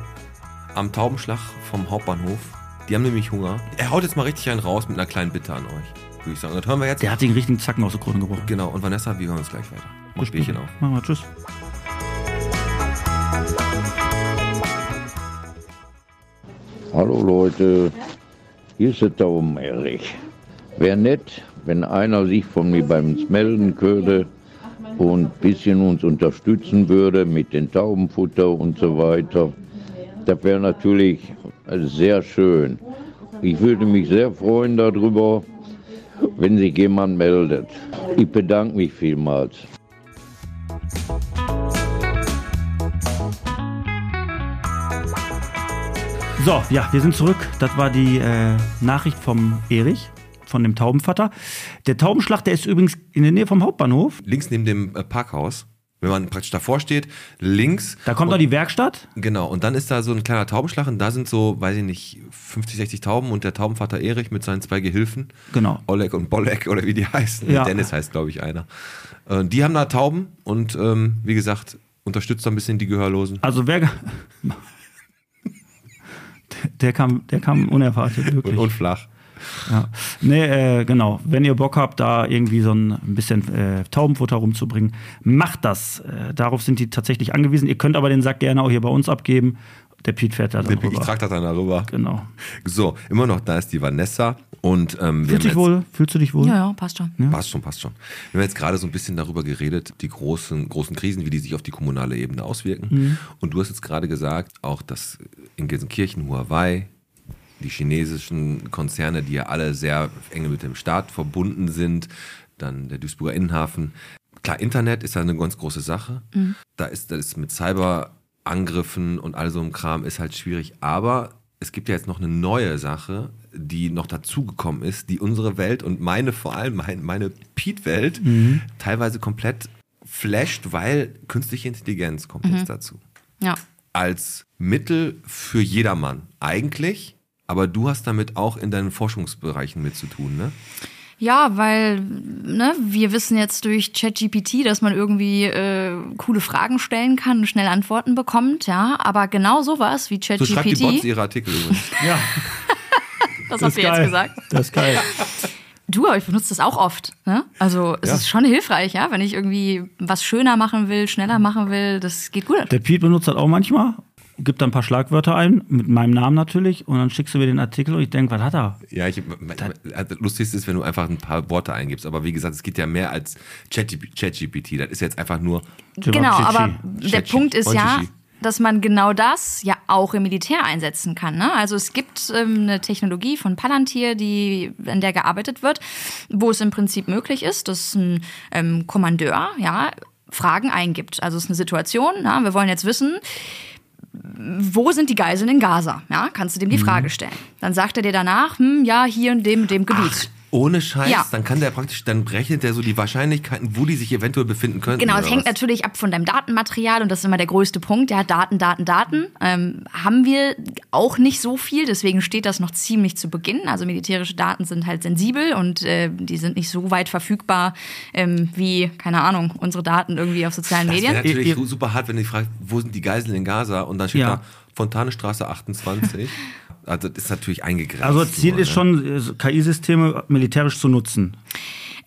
am Taubenschlag vom Hauptbahnhof, die haben nämlich Hunger. Er haut jetzt mal richtig einen raus mit einer kleinen Bitte an euch, würde ich sagen. Das hören wir jetzt. Der hat den richtigen Zacken aus der Krone gebrochen. Genau, und Vanessa, wir hören uns gleich weiter. Mach Spielchen auf. Machen wir, tschüss. Hallo Leute, hier ist der Tauben Erich. Wäre nett, wenn einer sich von mir bei uns melden könnte und ein bisschen uns unterstützen würde mit den Taubenfutter und so weiter. Das wäre natürlich sehr schön. Ich würde mich sehr freuen darüber, wenn sich jemand meldet. Ich bedanke mich vielmals. So, ja, wir sind zurück. Das war die äh, Nachricht vom Erich, von dem Taubenvater. Der Taubenschlag, der ist übrigens in der Nähe vom Hauptbahnhof. Links neben dem äh, Parkhaus. Wenn man praktisch davor steht, links. Da kommt und, noch die Werkstatt. Genau, und dann ist da so ein kleiner Taubenschlag und da sind so, weiß ich nicht, 50, 60 Tauben und der Taubenvater Erich mit seinen zwei Gehilfen. Genau. Oleg und Bolek oder wie die heißen. Ja. Dennis heißt, glaube ich, einer. Äh, die haben da Tauben und ähm, wie gesagt, unterstützt da ein bisschen die Gehörlosen. Also wer. Der kam, der kam unerwartet, wirklich. Und, und flach. Ja. Nee, äh, genau. Wenn ihr Bock habt, da irgendwie so ein bisschen äh, Taubenfutter rumzubringen, macht das. Äh, darauf sind die tatsächlich angewiesen. Ihr könnt aber den Sack gerne auch hier bei uns abgeben. Der Piet fährt da dann Ich rüber. trage das dann darüber. Genau. So, immer noch, da ist die Vanessa und ähm, wir Fühlst dich wohl? Fühlst du dich wohl? Ja, ja, passt schon. Passt schon, passt schon. Wir haben jetzt gerade so ein bisschen darüber geredet, die großen, großen Krisen, wie die sich auf die kommunale Ebene auswirken. Mhm. Und du hast jetzt gerade gesagt, auch dass in Gelsenkirchen, Huawei, die chinesischen Konzerne, die ja alle sehr eng mit dem Staat verbunden sind, dann der Duisburger Innenhafen. Klar, Internet ist ja eine ganz große Sache. Da ist das mit Cyberangriffen und all so einem Kram ist halt schwierig. Aber es gibt ja jetzt noch eine neue Sache, die noch dazugekommen ist, die unsere Welt und meine vor allem, mein, meine Pete-Welt teilweise komplett flasht, weil künstliche Intelligenz kommt jetzt dazu. Ja. Als Mittel für jedermann eigentlich, aber du hast damit auch in deinen Forschungsbereichen mit zu tun, ne? Ja, weil ne, wir wissen jetzt durch ChatGPT, dass man irgendwie äh, coole Fragen stellen kann und schnell Antworten bekommt, ja. Aber genau sowas wie So schreibt die Bots ChatGPT, ihre Artikel übrigens. Ja, das habt ihr jetzt gesagt. Das ist geil. Du, aber ich benutze das auch oft. Ne? Also es Ja. ist schon hilfreich, ja, wenn ich irgendwie was schöner machen will, schneller machen will, das geht gut. Der Piet benutzt das auch manchmal. Gibt da ein paar Schlagwörter ein, mit meinem Namen natürlich, und dann schickst du mir den Artikel und ich denke, was hat er? Ja, ich, das Lustigste ist, wenn du einfach ein paar Worte eingibst. Aber wie gesagt, es geht ja mehr als ChatGP- ChatGPT. Das ist jetzt einfach nur. Genau, aber der. Punkt ist ja, dass man genau das ja auch im Militär einsetzen kann. Ne? Also es gibt ähm, eine Technologie von Palantir, die an der gearbeitet wird, wo es im Prinzip möglich ist, dass ein ähm, Kommandeur ja Fragen eingibt. Also es ist eine Situation, ja, wir wollen jetzt wissen, wo sind die Geiseln in Gaza? Ja, kannst du dem die Mhm. Frage stellen. Dann sagt er dir danach, hm, ja, hier in dem, dem Gebiet. Ohne Scheiß, Ja. dann kann der praktisch, dann rechnet der so die Wahrscheinlichkeiten, wo die sich eventuell befinden könnten. Genau, es hängt was? natürlich ab von deinem Datenmaterial und das ist immer der größte Punkt. Ja, Daten, Daten, Daten. Ähm, haben wir auch nicht so viel, deswegen steht das noch ziemlich zu Beginn. Also militärische Daten sind halt sensibel und äh, die sind nicht so weit verfügbar ähm, wie, keine Ahnung, unsere Daten irgendwie auf sozialen Das wäre Medien. natürlich ihr- super hart, wenn du dich fragst, wo sind die Geiseln in Gaza? Und dann steht Ja. da Fontanestraße 28. also das ist natürlich eingegrenzt. Also Ziel nur, ist ne? schon, äh, KI-Systeme militärisch zu nutzen.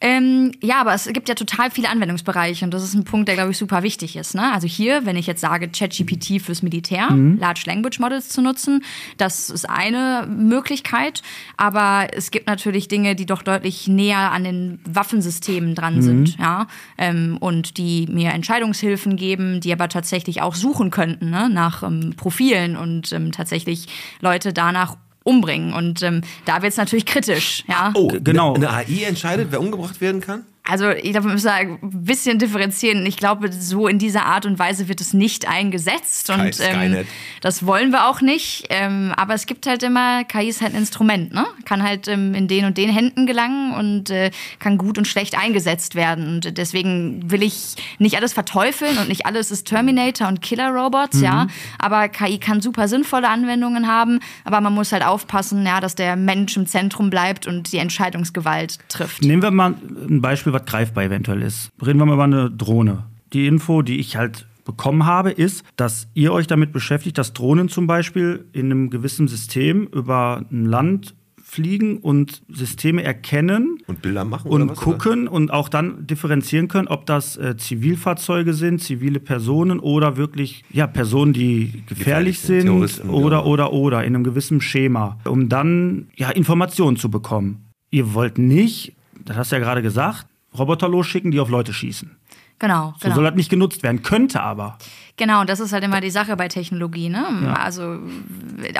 Ähm, ja, aber es gibt ja total viele Anwendungsbereiche und das ist ein Punkt, der, glaube ich, super wichtig ist. Ne? Also hier, wenn ich jetzt sage, ChatGPT fürs Militär, Large Language Models zu nutzen, das ist eine Möglichkeit, aber es gibt natürlich Dinge, die doch deutlich näher an den Waffensystemen dran sind, ja, ähm, und die mir Entscheidungshilfen geben, die aber tatsächlich auch suchen könnten ne? nach ähm, Profilen und ähm, tatsächlich Leute danach umbringen. Und ähm, da wird es natürlich kritisch, ja. Oh, Genau. Eine, eine AI entscheidet, wer umgebracht werden kann? Also ich glaube, wir müssen da ein bisschen differenzieren. Ich glaube, so in dieser Art und Weise wird es nicht eingesetzt. Und ähm, das wollen wir auch nicht. Ähm, aber es gibt halt immer, KI ist halt ein Instrument, ne? Kann halt ähm, in den und den Händen gelangen und äh, kann gut und schlecht eingesetzt werden. Und deswegen will ich nicht alles verteufeln und nicht alles ist Terminator und Killer-Robots, ja. Aber KI kann super sinnvolle Anwendungen haben. Aber man muss halt aufpassen, ja, dass der Mensch im Zentrum bleibt und die Entscheidungsgewalt trifft. Nehmen wir mal ein Beispiel, was greifbar eventuell ist. Reden wir mal über eine Drohne. Die Info, die ich halt bekommen habe, ist, dass ihr euch damit beschäftigt, dass Drohnen zum Beispiel in einem gewissen System über ein Land fliegen und Systeme erkennen Und Bilder machen und oder was? gucken und auch dann differenzieren können, ob das äh, Zivilfahrzeuge sind, zivile Personen oder wirklich ja, Personen, die gefährlich, Gefährlich sind, sind oder, ja. oder, oder in einem gewissen Schema, um dann ja, Informationen zu bekommen. Ihr wollt nicht, das hast du ja gerade gesagt, Roboter losschicken, die auf Leute schießen. Genau, So genau. soll das nicht genutzt werden, könnte aber. Genau, und das ist halt immer die Sache bei Technologie. Ne? Also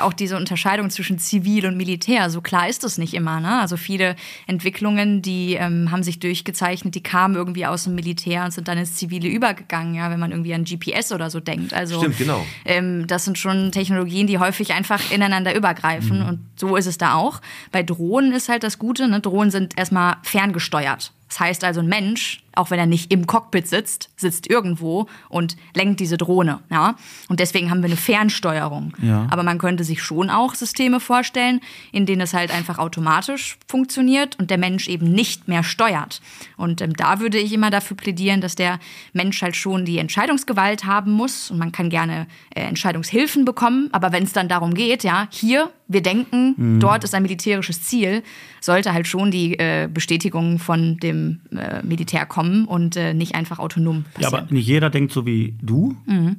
auch diese Unterscheidung zwischen Zivil und Militär, so klar ist das nicht immer. Ne? Also viele Entwicklungen, die ähm, haben sich durchgezeichnet, die kamen irgendwie aus dem Militär und sind dann ins Zivile übergegangen, ja, wenn man irgendwie an GPS oder so denkt. Also Stimmt, genau. ähm, das sind schon Technologien, die häufig einfach ineinander übergreifen. Und so ist es da auch. Bei Drohnen ist halt das Gute, ne? Drohnen sind erstmal ferngesteuert. Das heißt also, ein Mensch, auch wenn er nicht im Cockpit sitzt, sitzt irgendwo und lenkt diese Drohne. Ja? Und deswegen haben wir eine Fernsteuerung. Ja. Aber man könnte sich schon auch Systeme vorstellen, in denen es halt einfach automatisch funktioniert und der Mensch eben nicht mehr steuert. Und ähm, da würde ich immer dafür plädieren, dass der Mensch halt schon die Entscheidungsgewalt haben muss. Und man kann gerne äh, Entscheidungshilfen bekommen. Aber wenn es dann darum geht, ja, hier, wir denken, dort ist ein militärisches Ziel, sollte halt schon die äh, Bestätigung von dem äh, Militär kommen und äh, nicht einfach autonom Ja, passieren. aber nicht jeder denkt so wie du. Mhm.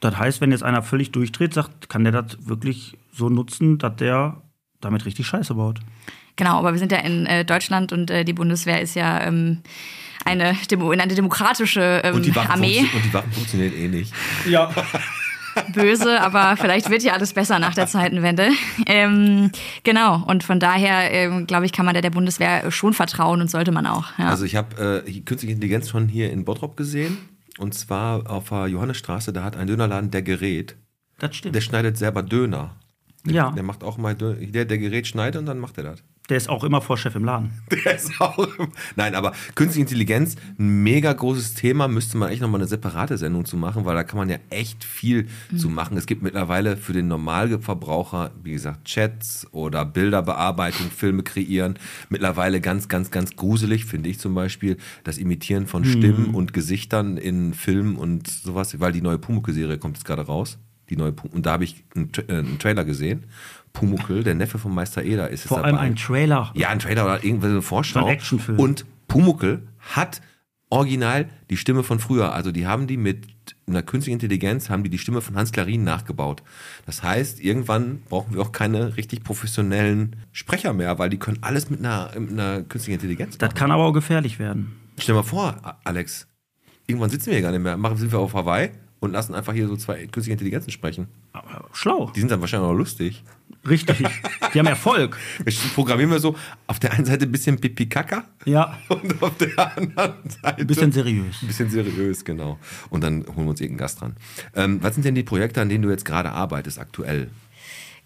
Das heißt, wenn jetzt einer völlig durchdreht, sagt, kann der das wirklich so nutzen, dass der damit richtig Scheiße baut. Genau, aber wir sind ja in äh, Deutschland und äh, die Bundeswehr ist ja ähm, eine, Demo eine demokratische ähm, Und Armee. und die Waffen funktionieren eh nicht. Ja. Böse, aber vielleicht wird ja alles besser nach der Zeitenwende. Ähm, genau, und von daher, ähm, glaube ich, kann man der, der Bundeswehr schon vertrauen und sollte man auch. Ja. Also ich habe äh, künstliche Intelligenz schon hier in Bottrop gesehen. Und zwar auf der Johannesstraße, da hat ein Dönerladen, der Gerät, Das stimmt. der schneidet selber Döner. Der, Ja. Der macht auch mal Döner, der, der Gerät schneidet und dann macht er das. Der ist auch immer Vorchef im Laden. Der ist auch. Nein, aber künstliche Intelligenz, ein mega großes Thema, müsste man echt nochmal eine separate Sendung zu machen, weil da kann man ja echt viel zu machen. Es gibt mittlerweile für den Normalverbraucher, wie gesagt, Chats oder Bilderbearbeitung, Filme kreieren. Mittlerweile ganz, ganz, ganz gruselig, finde ich zum Beispiel, das Imitieren von Stimmen und Gesichtern in Filmen und sowas, weil die neue Pumuckl-Serie kommt jetzt gerade raus. Die neue Pum und da habe ich einen, Tra äh, einen Trailer gesehen. Pumuckl, der Neffe von Meister Eder, ist es Vor dabei. allem ein Trailer. Ja, ein Trailer oder irgendwie eine Vorschau. Ein Actionfilm. Und Pumuckel hat original die Stimme von früher. Also die haben die mit einer künstlichen Intelligenz, haben die die Stimme von Hans Klarin nachgebaut. Das heißt, irgendwann brauchen wir auch keine richtig professionellen Sprecher mehr, weil die können alles mit einer, mit einer künstlichen Intelligenz Das machen. kann aber auch gefährlich werden. Stell mal vor, Alex, irgendwann sitzen wir hier gar nicht mehr. Machen sind wir auf Hawaii und lassen einfach hier so zwei künstliche Intelligenzen sprechen. Aber schlau. Die sind dann wahrscheinlich auch lustig. Richtig. Die haben Erfolg. Wir programmieren wir so auf der einen Seite ein bisschen Pipi Kaka Ja. und auf der anderen Seite Ein bisschen seriös. Ein bisschen seriös, genau. Und dann holen wir uns irgendeinen Gast dran. Ähm, was sind denn die Projekte, an denen du jetzt gerade arbeitest aktuell?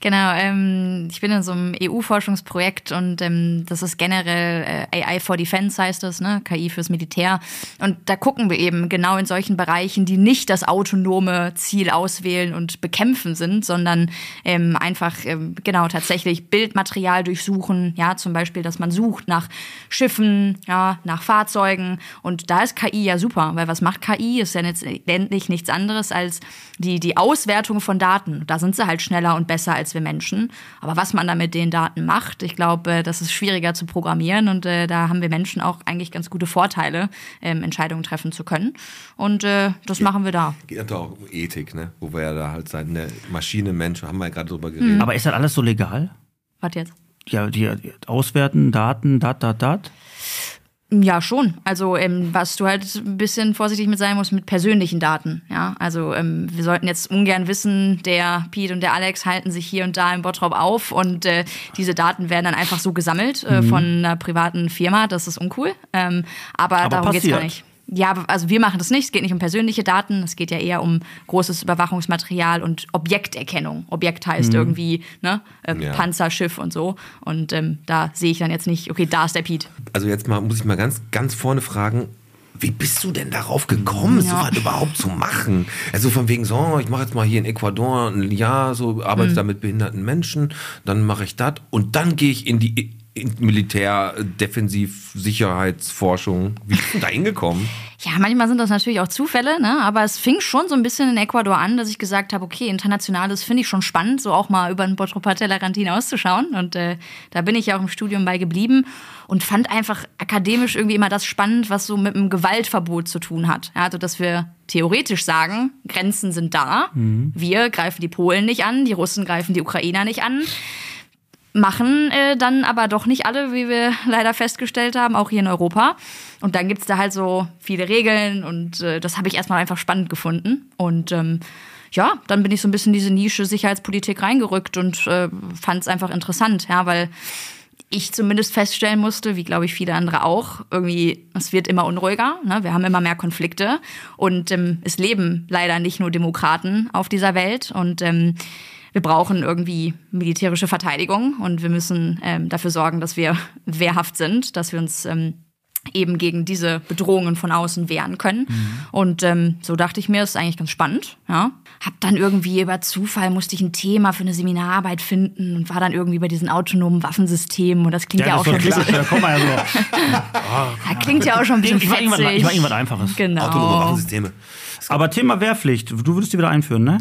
Genau, ähm, ich bin in so einem EU-Forschungsprojekt und ähm, das ist generell äh, AI for Defense heißt das, ne? KI fürs Militär. Und da gucken wir eben genau in solchen Bereichen, die nicht das autonome Ziel auswählen und bekämpfen sind, sondern ähm, einfach ähm, genau tatsächlich Bildmaterial durchsuchen, ja, zum Beispiel, dass man sucht nach Schiffen, ja, nach Fahrzeugen. Und da ist KI ja super, weil was macht KI? Ist ja letztendlich nichts anderes als die, die Auswertung von Daten. Da sind sie halt schneller und besser als wir Menschen. Aber was man da mit den Daten macht, ich glaube, das ist schwieriger zu programmieren und äh, da haben wir Menschen auch eigentlich ganz gute Vorteile, ähm, Entscheidungen treffen zu können. Und äh, das machen wir da. Geht natürlich auch um Ethik, ne? Wo wir ja da halt seit eine Maschine, Mensch, haben wir ja gerade drüber geredet. Aber ist das alles so legal? Was jetzt? Ja, die, die auswerten, Daten, dat, dat, dat. Ja, schon. Also ähm, was du halt ein bisschen vorsichtig mit sein musst mit persönlichen Daten. Ja, also ähm, wir sollten jetzt ungern wissen, der Pete und der Alex halten sich hier und da im Bottrop auf und äh, diese Daten werden dann einfach so gesammelt äh, von einer privaten Firma. Das ist uncool. Ähm, aber, Aber darum geht's gar passiert. nicht. Ja, also wir machen das nicht. Es geht nicht um persönliche Daten. Es geht ja eher um großes Überwachungsmaterial und Objekterkennung. Objekt heißt irgendwie ne, äh, Ja. Panzer, Schiff und so. Und ähm, da sehe ich dann jetzt nicht, okay, da ist der Pete. Also jetzt mal, muss ich mal ganz, ganz vorne fragen, wie bist du denn darauf gekommen, so was überhaupt zu machen? Also von wegen so, ich mache jetzt mal hier in Ecuador ein Jahr, so arbeite da mit behinderten Menschen, dann mache ich das und dann gehe ich in die Militär, Defensiv, Sicherheitsforschung. Wie bist du da hingekommen? Ja, manchmal sind das natürlich auch Zufälle, ne? aber es fing schon so ein bisschen in Ecuador an, dass ich gesagt habe, okay, internationales finde ich schon spannend, so auch mal über den Bottroper Tellerrand hinauszuschauen. Und äh, da bin ich ja auch im Studium bei geblieben und fand einfach akademisch irgendwie immer das spannend, was so mit dem Gewaltverbot zu tun hat. Ja, also, dass wir theoretisch sagen, Grenzen sind da, wir greifen die Polen nicht an, die Russen greifen die Ukrainer nicht an machen äh, dann aber doch nicht alle, wie wir leider festgestellt haben, auch hier in Europa. Und dann gibt's da halt so viele Regeln und äh, das habe ich erstmal einfach spannend gefunden. Und ähm, ja, dann bin ich so ein bisschen in diese Nische Sicherheitspolitik reingerückt und äh, fand es einfach interessant, ja, weil ich zumindest feststellen musste, wie glaube ich viele andere auch, irgendwie, es wird immer unruhiger, ne? wir haben immer mehr Konflikte und ähm, es leben leider nicht nur Demokraten auf dieser Welt und ähm, wir brauchen irgendwie militärische Verteidigung und wir müssen ähm, dafür sorgen, dass wir wehrhaft sind, dass wir uns ähm, eben gegen diese Bedrohungen von außen wehren können. Mhm. Und ähm, so dachte ich mir, das ist eigentlich ganz spannend. Ja. Hab dann irgendwie über Zufall musste ich ein Thema für eine Seminararbeit finden und war dann irgendwie bei diesen autonomen Waffensystemen und das klingt ja, ja auch schon ein bisschen. Ja, komm mal so. ja, klingt ja auch schon ein bisschen ich, ich, ich, ich war irgendwas Einfaches. Genau. Autonome Waffensysteme. Aber Thema Wehrpflicht, du würdest die wieder einführen, ne?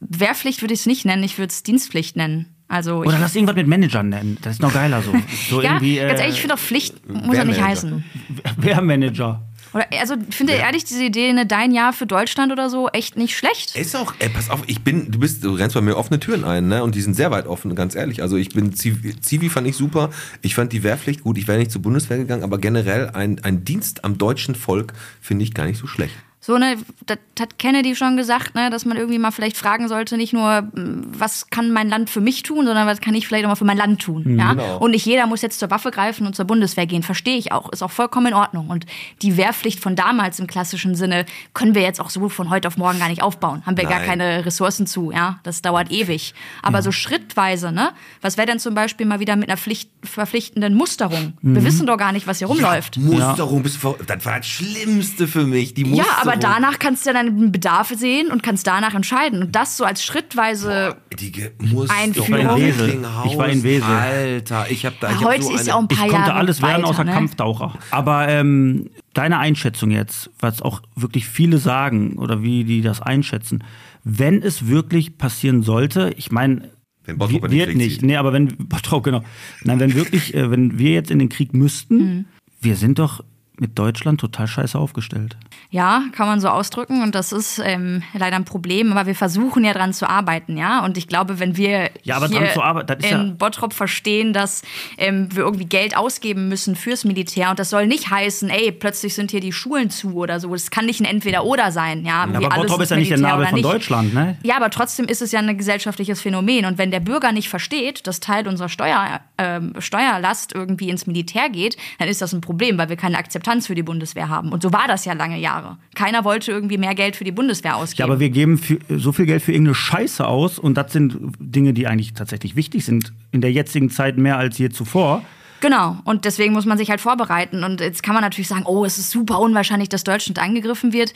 Wehrpflicht würde ich es nicht nennen, ich würde es Dienstpflicht nennen. Also Oder lass irgendwas mit Managern nennen. Das ist noch geiler so. so ja, ganz ehrlich, ich finde auch Pflicht muss ja nicht heißen. Wehrmanager. Oder, also finde ja. ehrlich diese Idee, ne, dein Jahr für Deutschland oder so, echt nicht schlecht. Ist auch, ey, pass auf, ich bin, du bist, du rennst bei mir offene Türen ein, ne? Und die sind sehr weit offen, ganz ehrlich. Also ich bin, Zivi, Zivi fand ich super. Ich fand die Wehrpflicht gut. Ich wäre nicht zur Bundeswehr gegangen, aber generell ein, ein Dienst am deutschen Volk finde ich gar nicht so schlecht. So, ne, das hat Kennedy schon gesagt, ne, dass man irgendwie mal vielleicht fragen sollte, nicht nur, hm, was kann mein Land für mich tun, sondern was kann ich vielleicht auch mal für mein Land tun. Mhm, ja? Genau. Und nicht jeder muss jetzt zur Waffe greifen und zur Bundeswehr gehen. Verstehe ich auch. Ist auch vollkommen in Ordnung. Und die Wehrpflicht von damals im klassischen Sinne können wir jetzt auch so von heute auf morgen gar nicht aufbauen. Haben wir Nein. gar keine Ressourcen zu, ja. Das dauert ewig. Aber mhm. so schrittweise, ne? Was wäre denn zum Beispiel mal wieder mit einer Pflicht, verpflichtenden Musterung? Mhm. Wir wissen doch gar nicht, was hier rumläuft. Ja, Musterung, ja. das war das Schlimmste für mich. Die Musterung. Ja, aber danach kannst du ja deine Bedarfe sehen und kannst danach entscheiden. Und das so als schrittweise Boah, Einführung. Ich war in Wesel. Alter, ich habe da. Ich Heute so ist ja auch ein paar ich konnte alles weiter, werden außer ne? Kampftaucher. Aber ähm, deine Einschätzung jetzt, was auch wirklich viele sagen oder wie die das einschätzen, wenn es wirklich passieren sollte, ich meine, wenn Bottrop wird nicht, nicht. nee, aber wenn Bottrop genau, nein, wenn wirklich, äh, wenn wir jetzt in den Krieg müssten, mhm. wir sind doch mit Deutschland total scheiße aufgestellt. Ja, kann man so ausdrücken und das ist ähm, leider ein Problem, aber wir versuchen ja dran zu arbeiten, ja. Und ich glaube, wenn wir ja, hier arbeiten, in ja Bottrop verstehen, dass ähm, wir irgendwie Geld ausgeben müssen fürs Militär und das soll nicht heißen, ey, plötzlich sind hier die Schulen zu oder so. Das kann nicht ein Entweder-Oder sein, ja. ja aber Bottrop ist ja nicht der Nabel von Deutschland, ne? Ja, aber trotzdem ist es ja ein gesellschaftliches Phänomen und wenn der Bürger nicht versteht, dass Teil unserer Steuer, äh, Steuerlast irgendwie ins Militär geht, dann ist das ein Problem, weil wir keine Akzeptanz für die Bundeswehr haben. Und so war das ja lange Jahre. Jahre. Keiner wollte irgendwie mehr Geld für die Bundeswehr ausgeben. Ja, aber wir geben für, so viel Geld für irgendeine Scheiße aus und das sind Dinge, die eigentlich tatsächlich wichtig sind in der jetzigen Zeit mehr als je zuvor. Genau, und deswegen muss man sich halt vorbereiten. Und jetzt kann man natürlich sagen, oh, es ist super unwahrscheinlich, dass Deutschland angegriffen wird.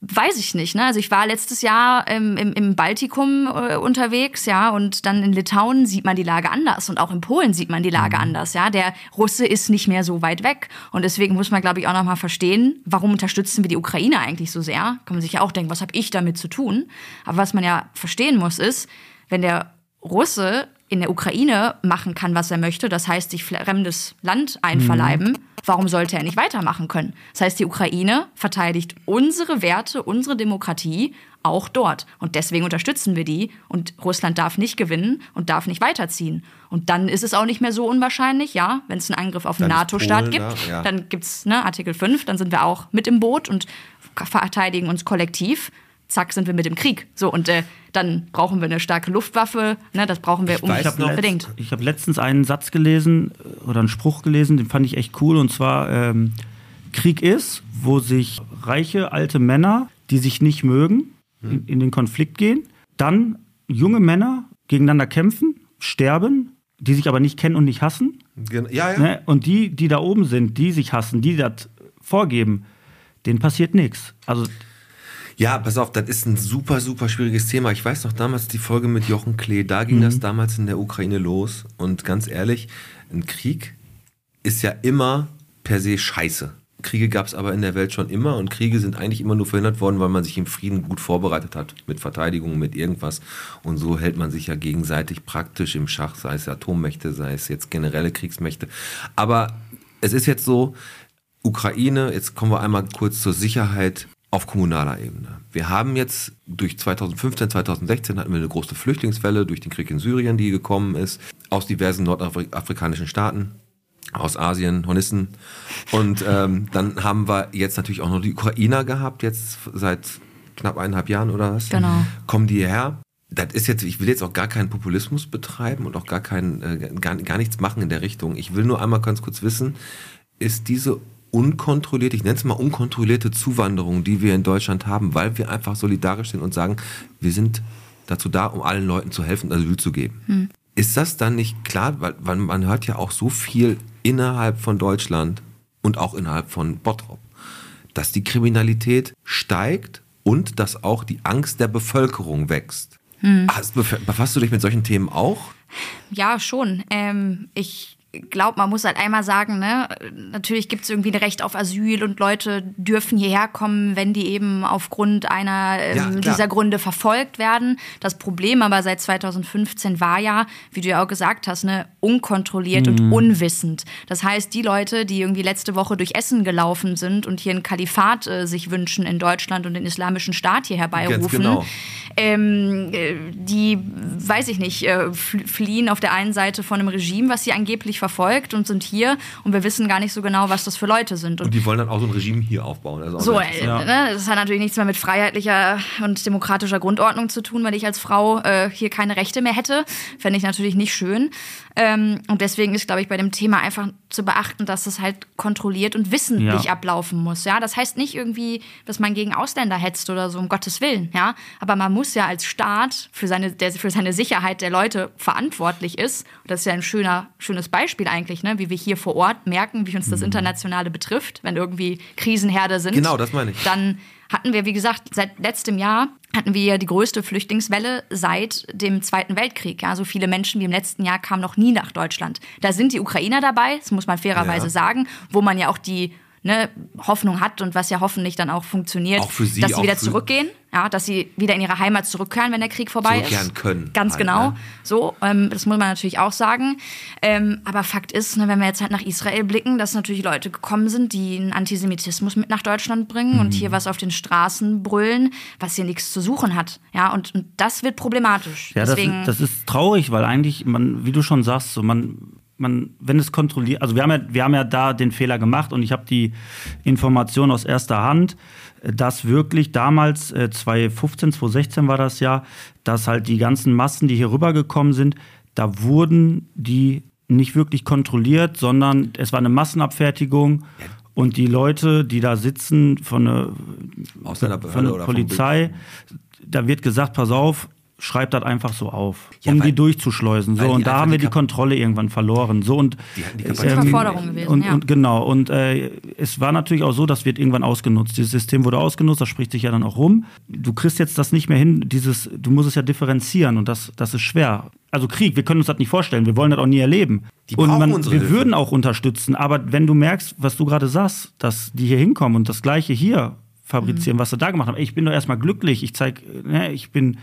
Weiß ich nicht. Ne? Also ich war letztes Jahr ähm, im, im Baltikum äh, unterwegs, ja, und dann in Litauen sieht man die Lage anders und auch in Polen sieht man die Lage mhm. anders, ja. Der Russe ist nicht mehr so weit weg und deswegen muss man, glaube ich, auch noch mal verstehen, warum unterstützen wir die Ukraine eigentlich so sehr? Kann man sich ja auch denken, was habe ich damit zu tun? Aber was man ja verstehen muss, ist, wenn der Russe in der Ukraine machen kann, was er möchte, das heißt sich fremdes Land einverleiben, mhm. warum sollte er nicht weitermachen können? Das heißt, die Ukraine verteidigt unsere Werte, unsere Demokratie auch dort. Und deswegen unterstützen wir die. Und Russland darf nicht gewinnen und darf nicht weiterziehen. Und dann ist es auch nicht mehr so unwahrscheinlich, ja, wenn es einen Angriff auf einen NATO-Staat gibt, da, ja. dann gibt's ne, Artikel 5, dann sind wir auch mit im Boot und verteidigen uns kollektiv zack, sind wir mit dem Krieg. So, und äh, dann brauchen wir eine starke Luftwaffe, ne, das brauchen wir unbedingt. Ich habe letztens einen Satz gelesen äh, oder einen Spruch gelesen, den fand ich echt cool, und zwar, ähm, Krieg ist, wo sich reiche alte Männer, die sich nicht mögen, in, in den Konflikt gehen, dann junge Männer gegeneinander kämpfen, sterben, die sich aber nicht kennen und nicht hassen. Ja, ja. Ne? Und die, die da oben sind, die sich hassen, die das vorgeben, denen passiert nichts. Also ja, pass auf, das ist ein super, super schwieriges Thema. Ich weiß noch damals die Folge mit Jochen Klee, da ging mhm. das damals in der Ukraine los. Und ganz ehrlich, ein Krieg ist ja immer per se scheiße. Kriege gab es aber in der Welt schon immer und Kriege sind eigentlich immer nur verhindert worden, weil man sich im Frieden gut vorbereitet hat. Mit Verteidigung, mit irgendwas. Und so hält man sich ja gegenseitig praktisch im Schach, sei es Atommächte, sei es jetzt generelle Kriegsmächte. Aber es ist jetzt so, Ukraine, jetzt kommen wir einmal kurz zur Sicherheit auf kommunaler Ebene. Wir haben jetzt durch 2015, 2016 hatten wir eine große Flüchtlingswelle durch den Krieg in Syrien, die gekommen ist. aus diversen nordafrikanischen Staaten, aus Asien, Hornissen. Und ähm, dann haben wir jetzt natürlich auch noch die Ukrainer gehabt, jetzt seit knapp eineinhalb Jahren oder was. Genau. Kommen die hierher. Das ist jetzt, ich will jetzt auch gar keinen Populismus betreiben und auch gar kein, äh, gar, gar nichts machen in der Richtung. Ich will nur einmal ganz kurz wissen, ist diese unkontrollierte, ich nenne es mal unkontrollierte Zuwanderung, die wir in Deutschland haben, weil wir einfach solidarisch sind und sagen, wir sind dazu da, um allen Leuten zu helfen, Asyl zu geben. Ist das dann nicht klar, weil, man hört ja auch so viel innerhalb von Deutschland und auch innerhalb von Bottrop, dass die Kriminalität steigt und dass auch die Angst der Bevölkerung wächst. Hast, bef- befasst du dich mit solchen Themen auch? Ja, schon. Ähm, ich glaube, man muss halt einmal sagen, ne, natürlich gibt es irgendwie ein Recht auf Asyl und Leute dürfen hierher kommen, wenn die eben aufgrund einer ähm, Ja, dieser Gründe verfolgt werden. Das Problem aber seit 2015 war ja, wie du ja auch gesagt hast, ne, unkontrolliert und unwissend. Das heißt, die Leute, die irgendwie letzte Woche durch Essen gelaufen sind und hier ein Kalifat äh, sich wünschen in Deutschland und den islamischen Staat hier herbeirufen, genau. ähm, äh, die, weiß ich nicht, äh, fl- fliehen auf der einen Seite von einem Regime, was sie angeblich verfolgt und sind hier und wir wissen gar nicht so genau, was das für Leute sind. Und die wollen dann auch so ein Regime hier aufbauen. Das So, äh, interessant. ne, das hat natürlich nichts mehr mit freiheitlicher und demokratischer Grundordnung zu tun, weil ich als Frau äh, hier keine Rechte mehr hätte. Fände ich natürlich nicht schön. Ähm, und deswegen ist, glaube ich, bei dem Thema einfach zu beachten, dass es halt kontrolliert und wissentlich Ja. ablaufen muss. Ja, das heißt nicht irgendwie, dass man gegen Ausländer hetzt oder so, um Gottes Willen. Ja, aber man muss ja als Staat für seine, der für seine Sicherheit der Leute verantwortlich ist. Und das ist ja ein schöner, schönes Beispiel eigentlich, ne? wie wir hier vor Ort merken, wie uns das Internationale betrifft, wenn irgendwie Krisenherde sind. Genau, das meine ich. Dann hatten wir, wie gesagt, seit letztem Jahr hatten wir ja die größte Flüchtlingswelle seit dem Zweiten Weltkrieg. Ja, so viele Menschen wie im letzten Jahr kamen noch nie nach Deutschland. Da sind die Ukrainer dabei, das muss man fairerweise Ja. sagen, wo man ja auch die ne, Hoffnung hat und was ja hoffentlich dann auch funktioniert, Auch für sie, dass sie wieder zurückgehen, ja, dass sie wieder in ihre Heimat zurückkehren, wenn der Krieg vorbei Zurückkehren ist. können Ganz halt, genau. ne? So, ähm, das muss man natürlich auch sagen. Ähm, aber Fakt ist, ne, wenn wir jetzt halt nach Israel blicken, dass natürlich Leute gekommen sind, die einen Antisemitismus mit nach Deutschland bringen und Mhm. hier was auf den Straßen brüllen, was hier nichts zu suchen hat. Ja, und, und das wird problematisch. Ja, das, Deswegen, ist- das ist traurig, weil eigentlich, man, wie du schon sagst, so man, man, wenn es kontrolliert, also wir haben ja, wir haben ja da den Fehler gemacht und ich habe die Information aus erster Hand, dass wirklich damals, äh, 2015, 2016 war das ja, dass halt die ganzen Massen, die hier rübergekommen sind, da wurden die nicht wirklich kontrolliert, sondern es war eine Massenabfertigung und die Leute, die da sitzen von der, von Polizei, da wird gesagt, pass auf, schreib das einfach so auf, Ja, um weil- die durchzuschleusen. So, und da haben wir die Kontrolle irgendwann verloren. So und Die die äh, Forderung gewesen, und, ja. und genau, und äh, es war natürlich auch so, das wird irgendwann ausgenutzt. Dieses System wurde ausgenutzt, das spricht sich ja dann auch rum. Du kriegst jetzt das nicht mehr hin, dieses, du musst es ja differenzieren und das, das ist schwer. Also Krieg, wir können uns das nicht vorstellen, wir wollen das auch nie erleben. Die und man, unsere wir Hilfe. würden auch unterstützen, aber wenn du merkst, was du gerade sagst, dass die hier hinkommen und das Gleiche hier fabrizieren, Mhm. was sie da gemacht haben, ey, ich bin doch erstmal glücklich, ich zeig, ne, ich bin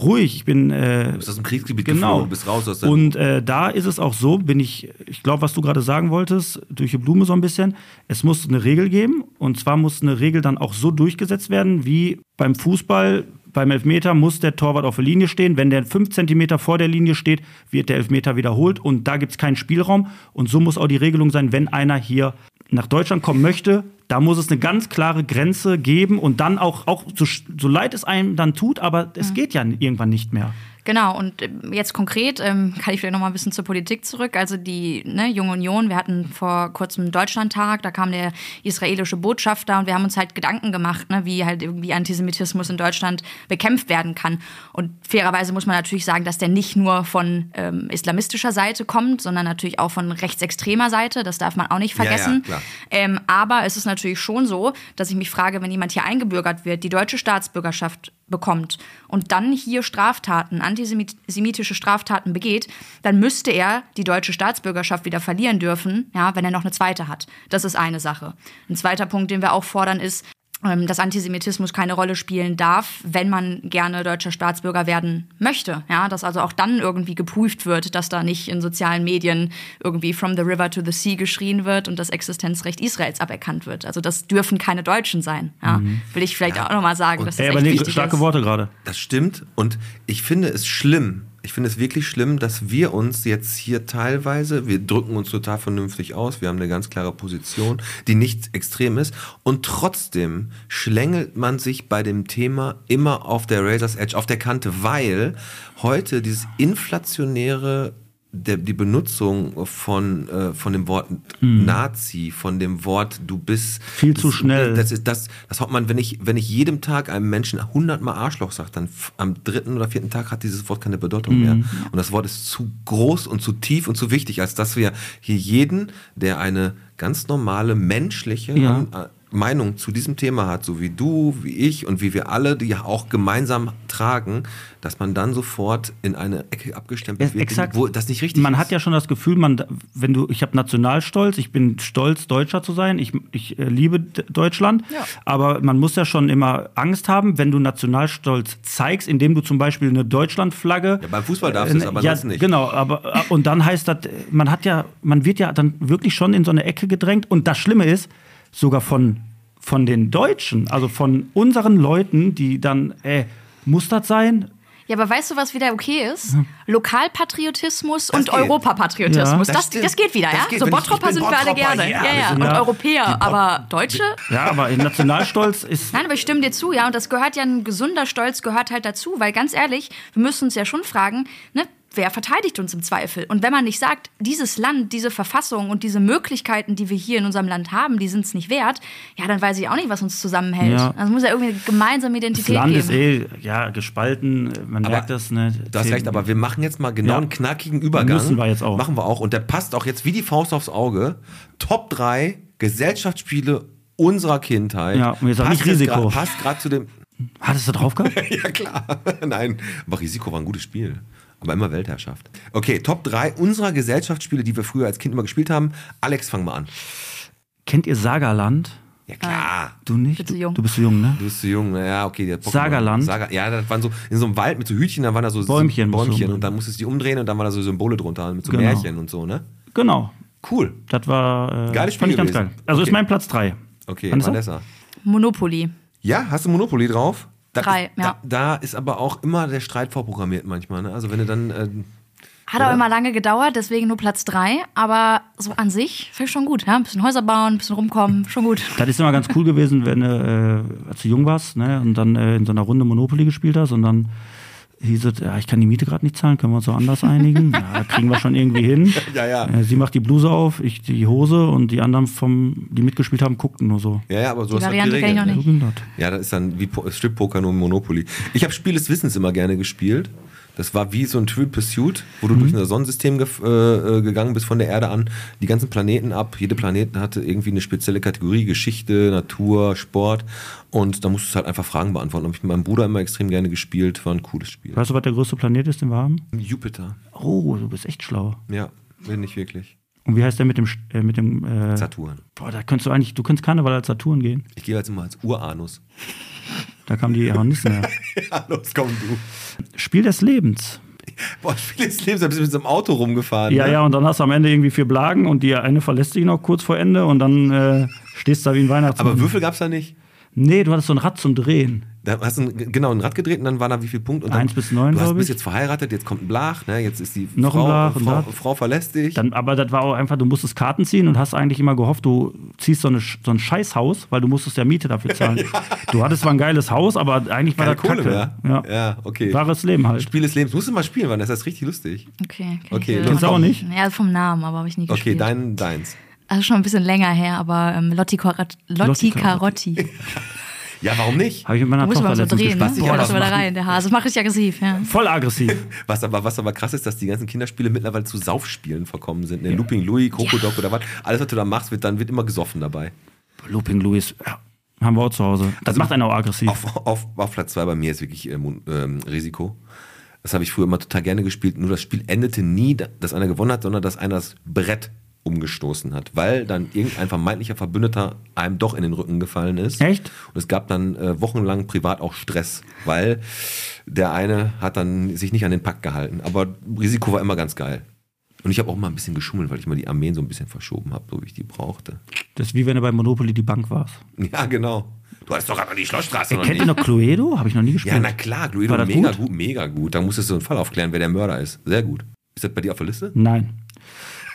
ruhig, ich bin äh, Du bist aus dem Kriegsgebiet Genau. geflohen, du bist raus aus der Und äh, da ist es auch so, bin ich, ich glaube, was du gerade sagen wolltest, durch die Blume so ein bisschen, es muss eine Regel geben und zwar muss eine Regel dann auch so durchgesetzt werden, wie beim Fußball, beim Elfmeter muss der Torwart auf der Linie stehen. Wenn der fünf Zentimeter vor der Linie steht, wird der Elfmeter wiederholt und da gibt es keinen Spielraum. Und so muss auch die Regelung sein, wenn einer hier nach Deutschland kommen möchte, da muss es eine ganz klare Grenze geben und dann auch, auch so, so leid es einem dann tut, aber es geht ja irgendwann nicht mehr. Genau, und ähm, jetzt konkret ähm, kann ich vielleicht noch mal ein bisschen zur Politik zurück. Also die ne, Junge Union, wir hatten vor kurzem Deutschlandtag, da kam der israelische Botschafter und wir haben uns halt Gedanken gemacht, ne, wie halt irgendwie Antisemitismus in Deutschland bekämpft werden kann. Und fairerweise muss man natürlich sagen, dass der nicht nur von ähm, islamistischer Seite kommt, sondern natürlich auch von rechtsextremer Seite. Das darf man auch nicht Ja, ja, vergessen. klar. Ähm, aber es ist natürlich schon so, dass ich mich frage, wenn jemand hier eingebürgert wird, die deutsche Staatsbürgerschaft bekommt und dann hier Straftaten, antisemitische Straftaten begeht, dann müsste er die deutsche Staatsbürgerschaft wieder verlieren dürfen, ja, wenn er noch eine zweite hat. Das ist eine Sache. Ein zweiter Punkt, den wir auch fordern, ist, dass Antisemitismus keine Rolle spielen darf, wenn man gerne deutscher Staatsbürger werden möchte. Ja, dass also auch dann irgendwie geprüft wird, dass da nicht in sozialen Medien irgendwie from the river to the sea geschrien wird und das Existenzrecht Israels aberkannt wird. Also das dürfen keine Deutschen sein. Ja, will ich vielleicht auch nochmal sagen, dass das Ey, echt aber nee, starke ist. Worte gerade. Das stimmt und ich finde es schlimm. Ich finde es wirklich schlimm, dass wir uns jetzt hier teilweise, wir drücken uns total vernünftig aus, wir haben eine ganz klare Position, die nicht extrem ist. Und trotzdem schlängelt man sich bei dem Thema immer auf der Razor's Edge, auf der Kante, weil heute dieses inflationäre der, die Benutzung von, äh, von dem Wort Nazi, von dem Wort du bist. Viel zu schnell. Das ist das, das hat man, wenn ich, wenn ich jedem Tag einem Menschen hundertmal Arschloch sage, dann am dritten oder vierten Tag hat dieses Wort keine Bedeutung mehr. Mhm. Und das Wort ist zu groß und zu tief und zu wichtig, als dass wir hier jeden, der eine ganz normale menschliche Ja. äh, Meinung zu diesem Thema hat, so wie du, wie ich und wie wir alle, die ja auch gemeinsam tragen, dass man dann sofort in eine Ecke abgestempelt Ja, wird, exakt. wo das nicht richtig Man ist. hat ja schon das Gefühl, man, wenn du, ich habe Nationalstolz, ich bin stolz, Deutscher zu sein, ich, ich äh, liebe Deutschland, aber man muss ja schon immer Angst haben, wenn du Nationalstolz zeigst, indem du zum Beispiel eine Deutschlandflagge. Ja, beim Fußball darfst du es, aber ja, sonst nicht. Genau, aber äh, und dann heißt das, man hat ja, man wird ja dann wirklich schon in so eine Ecke gedrängt und das Schlimme ist, sogar von, von den Deutschen, also von unseren Leuten, die dann, äh, muss das sein? Ja, aber weißt du, was wieder okay ist? Lokalpatriotismus und geht. Europapatriotismus. Ja. Das, Das das, geht wieder, Das ja? geht. So Bottropper sind wir alle gerne. ja, Ja, ja. sind Und ja- Europäer. Aber Deutsche? Ja, aber Nationalstolz ist. Nein, aber ich stimme dir zu, ja. Und das gehört ja, ein gesunder Stolz gehört halt dazu, weil ganz ehrlich, wir müssen uns ja schon fragen, ne, wer verteidigt uns im Zweifel? Und wenn man nicht sagt, dieses Land, diese Verfassung und diese Möglichkeiten, die wir hier in unserem Land haben, die sind es nicht wert, ja, dann weiß ich auch nicht, was uns zusammenhält. Ja. Also muss ja irgendwie eine gemeinsame Das Identität Land geben. ist eh ja, gespalten, man Aber merkt das. Ne? Du hast recht, aber wir machen jetzt mal genau Ja. einen knackigen Übergang. Müssen wir jetzt auch. Machen wir auch. Und der passt auch jetzt wie die Faust aufs Auge. Top 3 Gesellschaftsspiele unserer Kindheit. Ja, und jetzt auch Passt nicht Risiko. grad- Passt gerade zu dem. Hattest du drauf gehabt? ja, klar. Nein, aber Risiko war ein gutes Spiel. Aber immer Weltherrschaft. Okay, Top 3 unserer Gesellschaftsspiele, die wir früher als Kind immer gespielt haben. Alex, fang mal an. Kennt ihr Sagaland? Ja, klar. Du nicht? Zu Du- jung. Du bist zu jung, ne? Du bist zu jung, naja, okay. Der Pokémon- Sagerland? Saga, ja, das waren so in so einem Wald mit so Hütchen, da waren da so Bäumchen so musst du Bäumchen umdrehen. und dann musstest du die umdrehen und dann waren da so Symbole drunter mit so Genau. Märchen und so, ne? Genau. Cool. Das war. Äh, Geiles Spiel fand ich ganz gewesen. geil. Also Okay. ist mein Platz 3. Okay, Vanessa? Vanessa. Monopoly. Ja, hast du Monopoly drauf? Da, Drei, da, ja. Da ist aber auch immer der Streit vorprogrammiert manchmal. Ne? Also wenn du dann, äh, Hat auch immer lange gedauert, deswegen nur Platz drei. Aber so an sich finde ich schon gut. Ja? Ein bisschen Häuser bauen, ein bisschen rumkommen, schon gut. Das ist immer ganz cool gewesen, wenn du, äh, als du jung warst, ne, und dann äh, in so einer Runde Monopoly gespielt hast und dann hieß es, ja, ich kann die Miete gerade nicht zahlen, können wir uns so anders einigen? ja, kriegen wir schon irgendwie hin. Ja, ja. Äh, sie macht die Bluse auf, ich die Hose und die anderen, vom, die mitgespielt haben, guckten nur so. ja, ja, aber so Die hast du Variante kenn ich noch nicht. So. Ja, das ist dann wie Po- Strip-Poker nur Monopoly. Ich habe Spiel des Wissens immer gerne gespielt. Das war wie so ein Trivial Pursuit, wo du Mhm. durch ein Sonnensystem gef- äh, äh, gegangen bist von der Erde an, die ganzen Planeten ab. Jede Planet hatte irgendwie eine spezielle Kategorie, Geschichte, Natur, Sport. Und da musstest du halt einfach Fragen beantworten. Habe ich mit meinem Bruder immer extrem gerne gespielt. War ein cooles Spiel. Weißt du, was der größte Planet ist, den wir haben? Jupiter. Oh, du bist echt schlau. Ja, bin ich wirklich. Und wie heißt der mit dem, äh, mit dem, äh, Saturn. boah, da könntest du eigentlich, du könntest Karneval als Saturn gehen. Ich gehe jetzt immer als Uranus. Da kamen die Hornissen her. Ja, los, komm du. Spiel des Lebens. Boah, Spiel des Lebens, da bist du mit so einem Auto rumgefahren. Ja, ne? ja, und dann hast du am Ende irgendwie vier Blagen und die eine verlässt dich noch kurz vor Ende und dann äh, stehst du da wie ein Weihnachtsmann. Aber Würfel gab's da nicht? Nee, du hattest so ein Rad zum Drehen. Da hast du ein, genau ein Rad gedreht und dann waren da wie viel Punkte? Und dann, Eins bis neun, Du hast, glaub bist ich. jetzt verheiratet, jetzt kommt ein Blach, ne? jetzt ist die Noch ein Frau, Blach und Frau. Frau verlässt dich. Dann, aber das war auch einfach, du musstest Karten ziehen und hast eigentlich immer gehofft, du ziehst so, eine, so ein Scheißhaus, weil du musstest ja Miete dafür zahlen. Du hattest zwar ein geiles Haus, aber eigentlich war Keine das Kohle Kacke. mehr. Ja. Ja, okay. Wahres Leben halt. Spiel des Lebens. Musst du mal spielen, weil das ist richtig lustig. Okay. kenn Okay, ich, Kennst du auch nicht? Ja, vom Namen, aber habe ich nie Okay, gespielt. dein, deins. Also schon ein bisschen länger her, aber ähm, Lotti, Carot Lotti Lotti Carotti. Ja, warum nicht? Habe ich mit meiner Tochter man so letztens drehen, ne? Ja, Boah, das war da rein, der Hase. Das macht richtig aggressiv, ja. Voll aggressiv. Was aber, was aber krass ist, dass die ganzen Kinderspiele mittlerweile zu Saufspielen verkommen sind. Ne? Looping Louis, Krokodok oder was. Alles, was du da machst, wird, dann wird immer gesoffen dabei. Looping Louis, ja, haben wir auch zu Hause. Das macht einen auch aggressiv. Auf, auf, auf Platz 2 bei mir ist wirklich ähm, ähm, Risiko. Das habe ich früher immer total gerne gespielt. Nur das Spiel endete nie, dass einer gewonnen hat, sondern dass einer das Brett umgestoßen hat, weil dann irgendein vermeintlicher Verbündeter einem doch in den Rücken gefallen ist. Echt? Und es gab dann äh, wochenlang privat auch Stress, weil der eine hat dann sich nicht an den Pakt gehalten. Aber Risiko war immer ganz geil. Und ich habe auch mal ein bisschen geschummelt, weil ich mal die Armeen so ein bisschen verschoben habe, so wie ich die brauchte. Das ist wie wenn du bei Monopoly die Bank warst. Ja, genau. Du hast doch aber die Schlossstraße noch Kennt ihr noch Cluedo? Habe ich noch nie gespielt. Ja, na klar, Cluedo, War mega gut? gut? mega gut. Da musstest du einen Fall aufklären, wer der Mörder ist. Sehr gut. Ist das bei dir auf der Liste? Nein.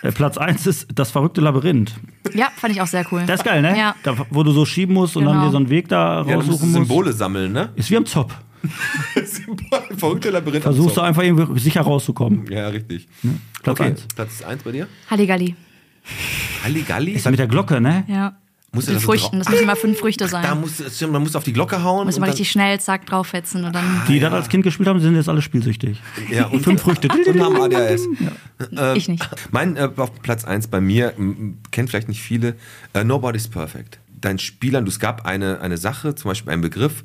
Äh, Platz 1 ist das verrückte Labyrinth. Ja, fand ich auch sehr cool. Das ist geil, ne? Ja. Da, wo du so schieben musst und dann Genau. dir so einen Weg da Ja, raussuchen musst. Symbole sammeln, ne? Ist wie am Zop. Symbol, verrückte Labyrinth. am Versuchst du einfach irgendwie sicher rauszukommen. Ja, richtig. Platz okay, 1. Platz 1 bei dir? Halligalli. Halligalli? Ist mit der Glocke, ne? Ja. Du das so Früchten. Das müssen immer fünf Früchte sein. Da du- stimmt, man muss auf die Glocke hauen. muss dann- richtig schnell, zack, draufhetzen und dann. Die das als Kind gespielt haben, sind jetzt alle spielsüchtig. ja, und Fünf Früchte. und haben ADHS. ich nicht. Mein äh, auf Platz 1 bei mir, kennt vielleicht nicht viele, äh, Nobody's Perfect. Dein Spielern, es gab eine, eine Sache, zum Beispiel einen Begriff,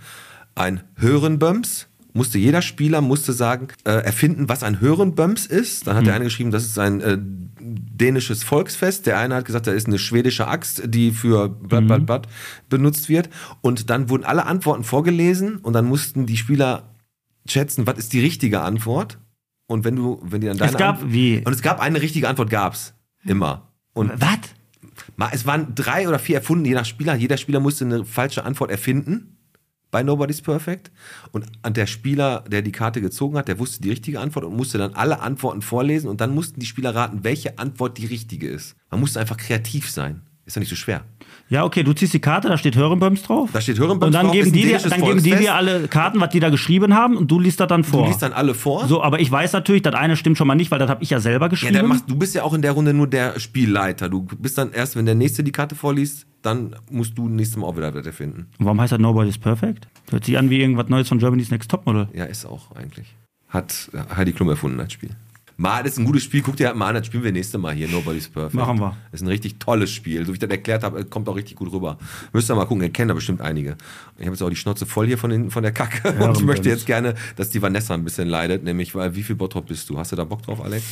ein Hörenböms. Musste jeder Spieler musste sagen, äh, erfinden, was ein Hörenböms ist. Dann hat der eine geschrieben, das ist ein äh, dänisches Volksfest. Der eine hat gesagt, da ist eine schwedische Axt, die für blatt, blatt, blatt benutzt wird. Und dann wurden alle Antworten vorgelesen und dann mussten die Spieler schätzen, was ist die richtige Antwort. Und wenn du, wenn die dann deine Es gab Antwort- wie? Und es gab eine richtige Antwort, gab's. Immer. Und Was? es waren drei oder vier erfunden, je nach Spieler. Jeder Spieler musste eine falsche Antwort erfinden bei Nobody's Perfect. Und der Spieler, der die Karte gezogen hat, der wusste die richtige Antwort und musste dann alle Antworten vorlesen. Und dann mussten die Spieler raten, welche Antwort die richtige ist. Man musste einfach kreativ sein. Ist ja nicht so schwer. Ja, okay, du ziehst die Karte, da steht Hörenböms drauf. Da steht Hörenböms Und dann drauf, geben die dir, dann geben die dir alle Karten, was die da geschrieben haben, und du liest das dann vor. Du liest dann alle vor. so, aber ich weiß natürlich, das eine stimmt schon mal nicht, weil das habe ich ja selber Ja, geschrieben. dann machst, du bist ja auch in der Runde nur der Spielleiter. Du bist dann erst, wenn der Nächste die Karte vorliest, dann musst du nächstes Mal auch wieder was erfinden. Warum heißt das Nobody's Perfect? Hört sich an wie irgendwas Neues von Germany's Next Topmodel. Ja, ist auch eigentlich. Hat Heidi Klum erfunden, das Spiel. Mal, das ist ein gutes Spiel. Guck dir halt mal an, das spielen wir nächste Mal hier. Nobody's Perfect. Machen wir. Das ist ein richtig tolles Spiel. So wie ich das erklärt habe, kommt auch richtig gut rüber. Müsst ihr mal gucken, ihr kennt da bestimmt einige. Ich habe jetzt auch die Schnauze voll hier von, den, von der Kacke. Und ich möchte jetzt gerne, dass die Vanessa ein bisschen leidet. Nämlich, weil wie viel Bottrop bist du? Hast du da Bock drauf, Alex?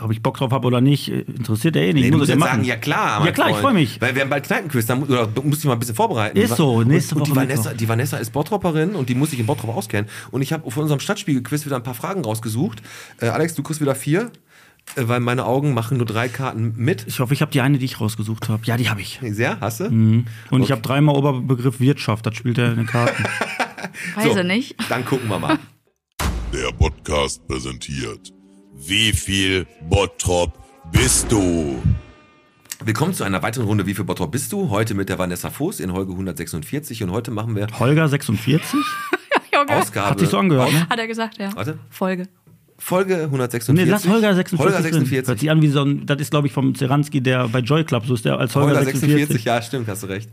Ob ich Bock drauf habe oder nicht, äh, interessiert der eh nicht. Nee, Ich muss jetzt ja machen. sagen, ja klar. Ja klar, ich freue mich. Weil wir haben bald Kneipenquiz, da mu- oder musst dich mal ein bisschen vorbereiten. Ist so, nächste und, und die Woche Vanessa, die Vanessa ist Bottropperin und die muss sich in Bottrop auskennen. Und ich habe auf unserem Stadtspiegelquiz wieder ein paar Fragen rausgesucht. Äh, Alex, du kriegst wieder vier, äh, weil meine Augen machen nur drei Karten mit. Ich hoffe, ich habe die eine, die ich rausgesucht habe. Ja, die habe ich. Sehr, hast du? Und ich habe dreimal Oberbegriff Wirtschaft, das spielt er in den Karten. Weiß So. ich nicht. Dann gucken wir mal. Der Podcast präsentiert. Wie viel Bottrop bist du? Willkommen zu einer weiteren Runde Wie viel Bottrop bist du? Heute mit der Vanessa Voß in Folge 146 und heute machen wir Holger 46? Junge. Ausgabe. Hat sich so angehört, ne? Hat er gesagt, ja. Warte. Folge. Folge 146. Nee, lass Holger 46. Holger drin. 46. Hört sich an wie so ein, das ist glaube ich vom Zeranski, der bei Joy Club, so ist der als Holger, Holger 46. 46, ja, stimmt, hast du recht.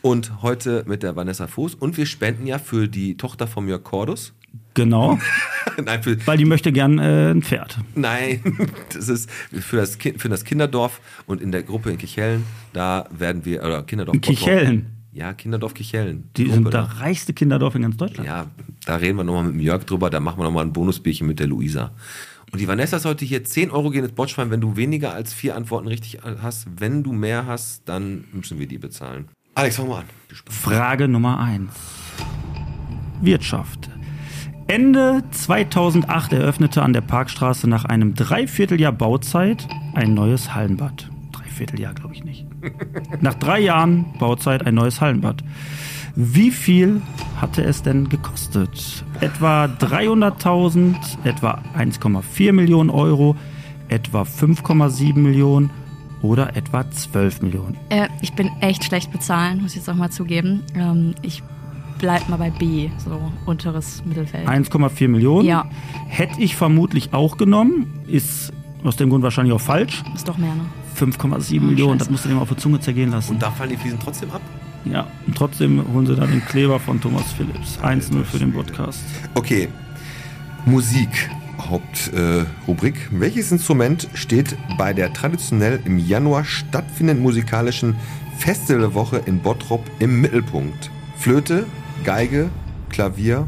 Und heute mit der Vanessa Voß. Und wir spenden ja für die Tochter von Jörg Cordus. Genau, nein, für, weil die möchte gern äh, ein Pferd. nein, das ist für das, Kind, für das Kinderdorf und in der Gruppe in Kichellen, da werden wir, oder Kinderdorf. Kichellen. Ja, Kinderdorf Kichellen. Die sind da. das reichste Kinderdorf in ganz Deutschland. Ja, da reden wir nochmal mit dem Jörg drüber, da machen wir nochmal ein Bonusbierchen mit der Luisa. Und die Vanessa heute hier 10 Euro gehen ins Botschwein, wenn du weniger als vier Antworten richtig hast. Wenn du mehr hast, dann müssen wir die bezahlen. Alex, fang mal an. Frage Nummer 1. Wirtschaft. Ende 2008 eröffnete an der Parkstraße nach einem Dreivierteljahr Bauzeit ein neues Hallenbad. Dreivierteljahr glaube ich nicht. Nach drei Jahren Bauzeit ein neues Hallenbad. Wie viel hatte es denn gekostet? Etwa 300.000, etwa 1,4 Millionen Euro, etwa 5,7 Millionen oder etwa 12 Millionen? Äh, ich bin echt schlecht bezahlen, muss ich jetzt auch mal zugeben. Ähm, ich bleib mal bei B, so unteres Mittelfeld. 1,4 Millionen. Ja. Hätte ich vermutlich auch genommen. Ist aus dem Grund wahrscheinlich auch falsch. Ist doch mehr, ne? 5,7 Millionen, das scheiße. musst du dir mal auf der Zunge zergehen lassen. Und da fallen die Fliesen trotzdem ab? ja, und trotzdem holen sie dann den Kleber von Thomas Phillips. 1-0 für den Podcast. Okay. Musik. Hauptrubrik. Äh. Welches Instrument steht bei der traditionell im Januar stattfindenden musikalischen Festivalwoche in Bottrop im Mittelpunkt? Flöte, Geige, Klavier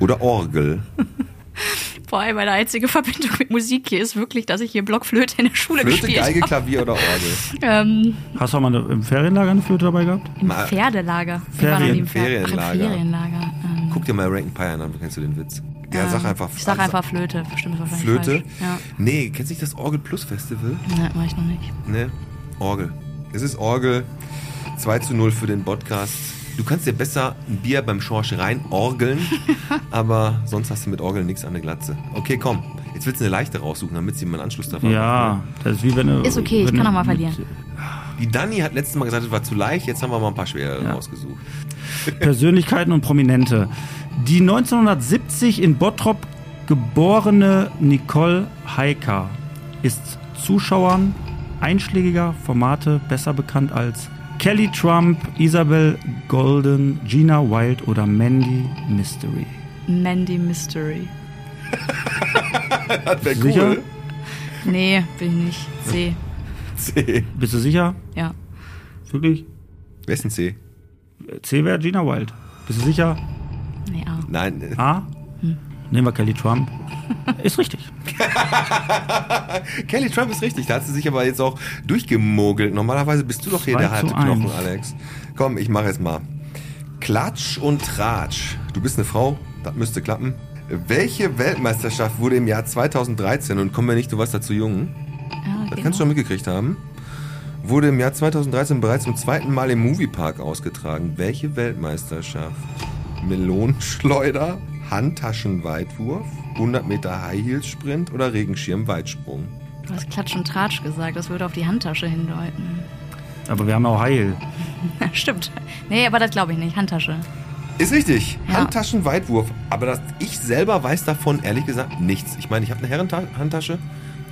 oder Orgel? Vor allem meine einzige Verbindung mit Musik hier ist wirklich, dass ich hier Blockflöte in der Schule Flöte, gespielt Geige, habe. Klavier oder Orgel? Ähm, Hast du auch mal eine, im Ferienlager eine Flöte dabei gehabt? Im Mal- Pferdelager. Wir waren noch nie im Ferienlager. Ach, im Ferienlager. Ähm, Guck dir mal Rankin Pie an, dann kennst du den Witz. Ja, sag einfach. Ich sag einfach Flöte. Bestimmt wahrscheinlich Flöte. Falsch. Ja. Nee, kennst du nicht das Orgel Plus Festival? Ne, mach ich noch nicht. Ne? Orgel. Es ist Orgel. 2 zu 0 für den Podcast. Du kannst dir besser ein Bier beim Schorsch rein orgeln, aber sonst hast du mit Orgeln nichts an der Glatze. Okay, komm. Jetzt willst du eine leichte raussuchen, damit sie mal einen Anschluss davon Ja, das ist wie wenn du. Ist okay, ich kann du auch mal mit- verlieren. Die Dani hat letztes Mal gesagt, es war zu leicht. Jetzt haben wir mal ein paar schwere Ja. rausgesucht. Persönlichkeiten und Prominente. Die 1970 in Bottrop geborene Nicole Heiker ist Zuschauern einschlägiger Formate besser bekannt als Kelly Trump, Isabel Golden, Gina Wild oder Mandy Mystery. Mandy Mystery. Das wäre Sicher? Nee, bin ich nicht. C. C. Bist du sicher? Ja. Wirklich? Wer ist denn C? C wäre Gina Wild. Bist du sicher? Nee, A. Nein. A? Nehmen wir Kelly Trump. Ist richtig. Kelly Trump ist richtig. Da hat sie sich aber jetzt auch durchgemogelt. Normalerweise bist du doch hier der zu harte Knochen, eins. Alex. Komm, ich mache jetzt mal. Klatsch und Tratsch. Du bist eine Frau, das müsste klappen. Welche Weltmeisterschaft wurde im Jahr 2013, und komm mir nicht, du warst da zu jung, Ja, das geht kannst du schon mitgekriegt haben, wurde im Jahr 2013 bereits zum zweiten Mal im Moviepark ausgetragen. Welche Weltmeisterschaft? Melonenschleuder, Handtaschenweitwurf, 100 Meter High Heels Sprint oder Regenschirmweitsprung? Du hast Klatsch und Tratsch gesagt. Das würde auf die Handtasche hindeuten. Aber wir haben auch Heil. Stimmt. Nee, aber das glaube ich nicht. Handtasche. Ist richtig. Ja. Handtaschenweitwurf. Aber das, ich selber weiß davon ehrlich gesagt nichts. Ich meine, ich habe eine Herrenhandtasche,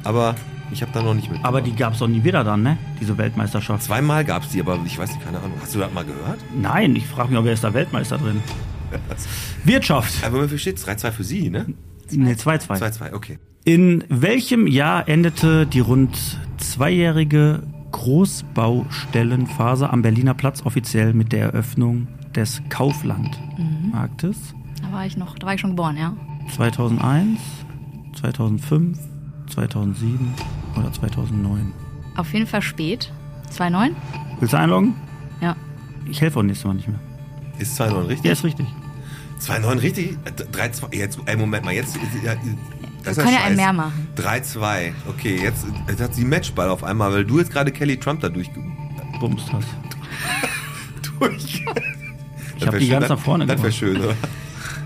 aber ich habe da noch nicht mit. Aber die gab es doch nie wieder dann, ne? Diese Weltmeisterschaft. Zweimal gab es die, aber ich weiß nicht, keine Ahnung. Hast du das mal gehört? Nein, ich frage mich, wer ist da Weltmeister drin? Wirtschaft. Aber wofür steht 3-2 für Sie, ne? Ne, 2-2. 2-2, okay. In welchem Jahr endete die rund zweijährige Großbaustellenphase am Berliner Platz offiziell mit der Eröffnung des Kauflandmarktes? Da war ich noch, da war ich schon geboren, ja. 2001, 2005, 2007 oder 2009? Auf jeden Fall spät. 2,9? Willst du einloggen? Ja. Ich helfe auch nächstes Mal nicht mehr. Ist 2-9 richtig? Ja, ist richtig. 2-9 richtig? Äh, 3-2. Jetzt, ey, Moment mal, jetzt. Ja, das Wir ist können ja einen scheiße. mehr machen. 3-2. Okay, jetzt, jetzt hat sie Matchball auf einmal, weil du jetzt gerade Kelly Trump da durch. Bumst hast. durch. Ich hab die ganz nach vorne Das wäre gemacht. schön, oder?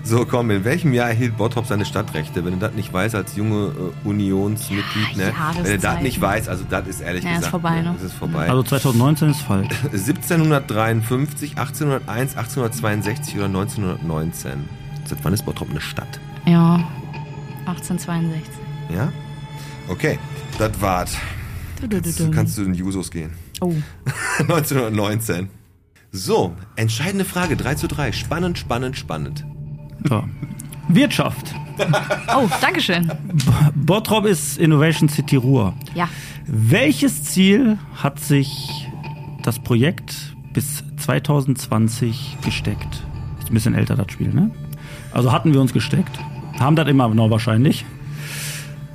So, komm, in welchem Jahr erhielt Bottrop seine Stadtrechte? Wenn du das nicht weißt als junge äh, Unionsmitglied, ne? Wenn du das nicht weißt, also das ist ehrlich Ja, ist gesagt, vorbei, ne? Das ist vorbei. Also 2019 ist falsch. 1753, 1801, 1862 oder 1919? Seit wann ist Bottrop eine Stadt? Ja. 1862. Ja? Okay, das war's. Jetzt kannst du in Jusos gehen. Oh. 1919. So, entscheidende Frage, 3 zu 3. Spannend, spannend, spannend. So. Wirtschaft. Oh, Dankeschön. Bottrop ist Innovation City Ruhr. Ja. Welches Ziel hat sich das Projekt bis 2020 gesteckt? Ist ein bisschen älter das Spiel, ne? Also hatten wir uns gesteckt. Haben das immer noch wahrscheinlich.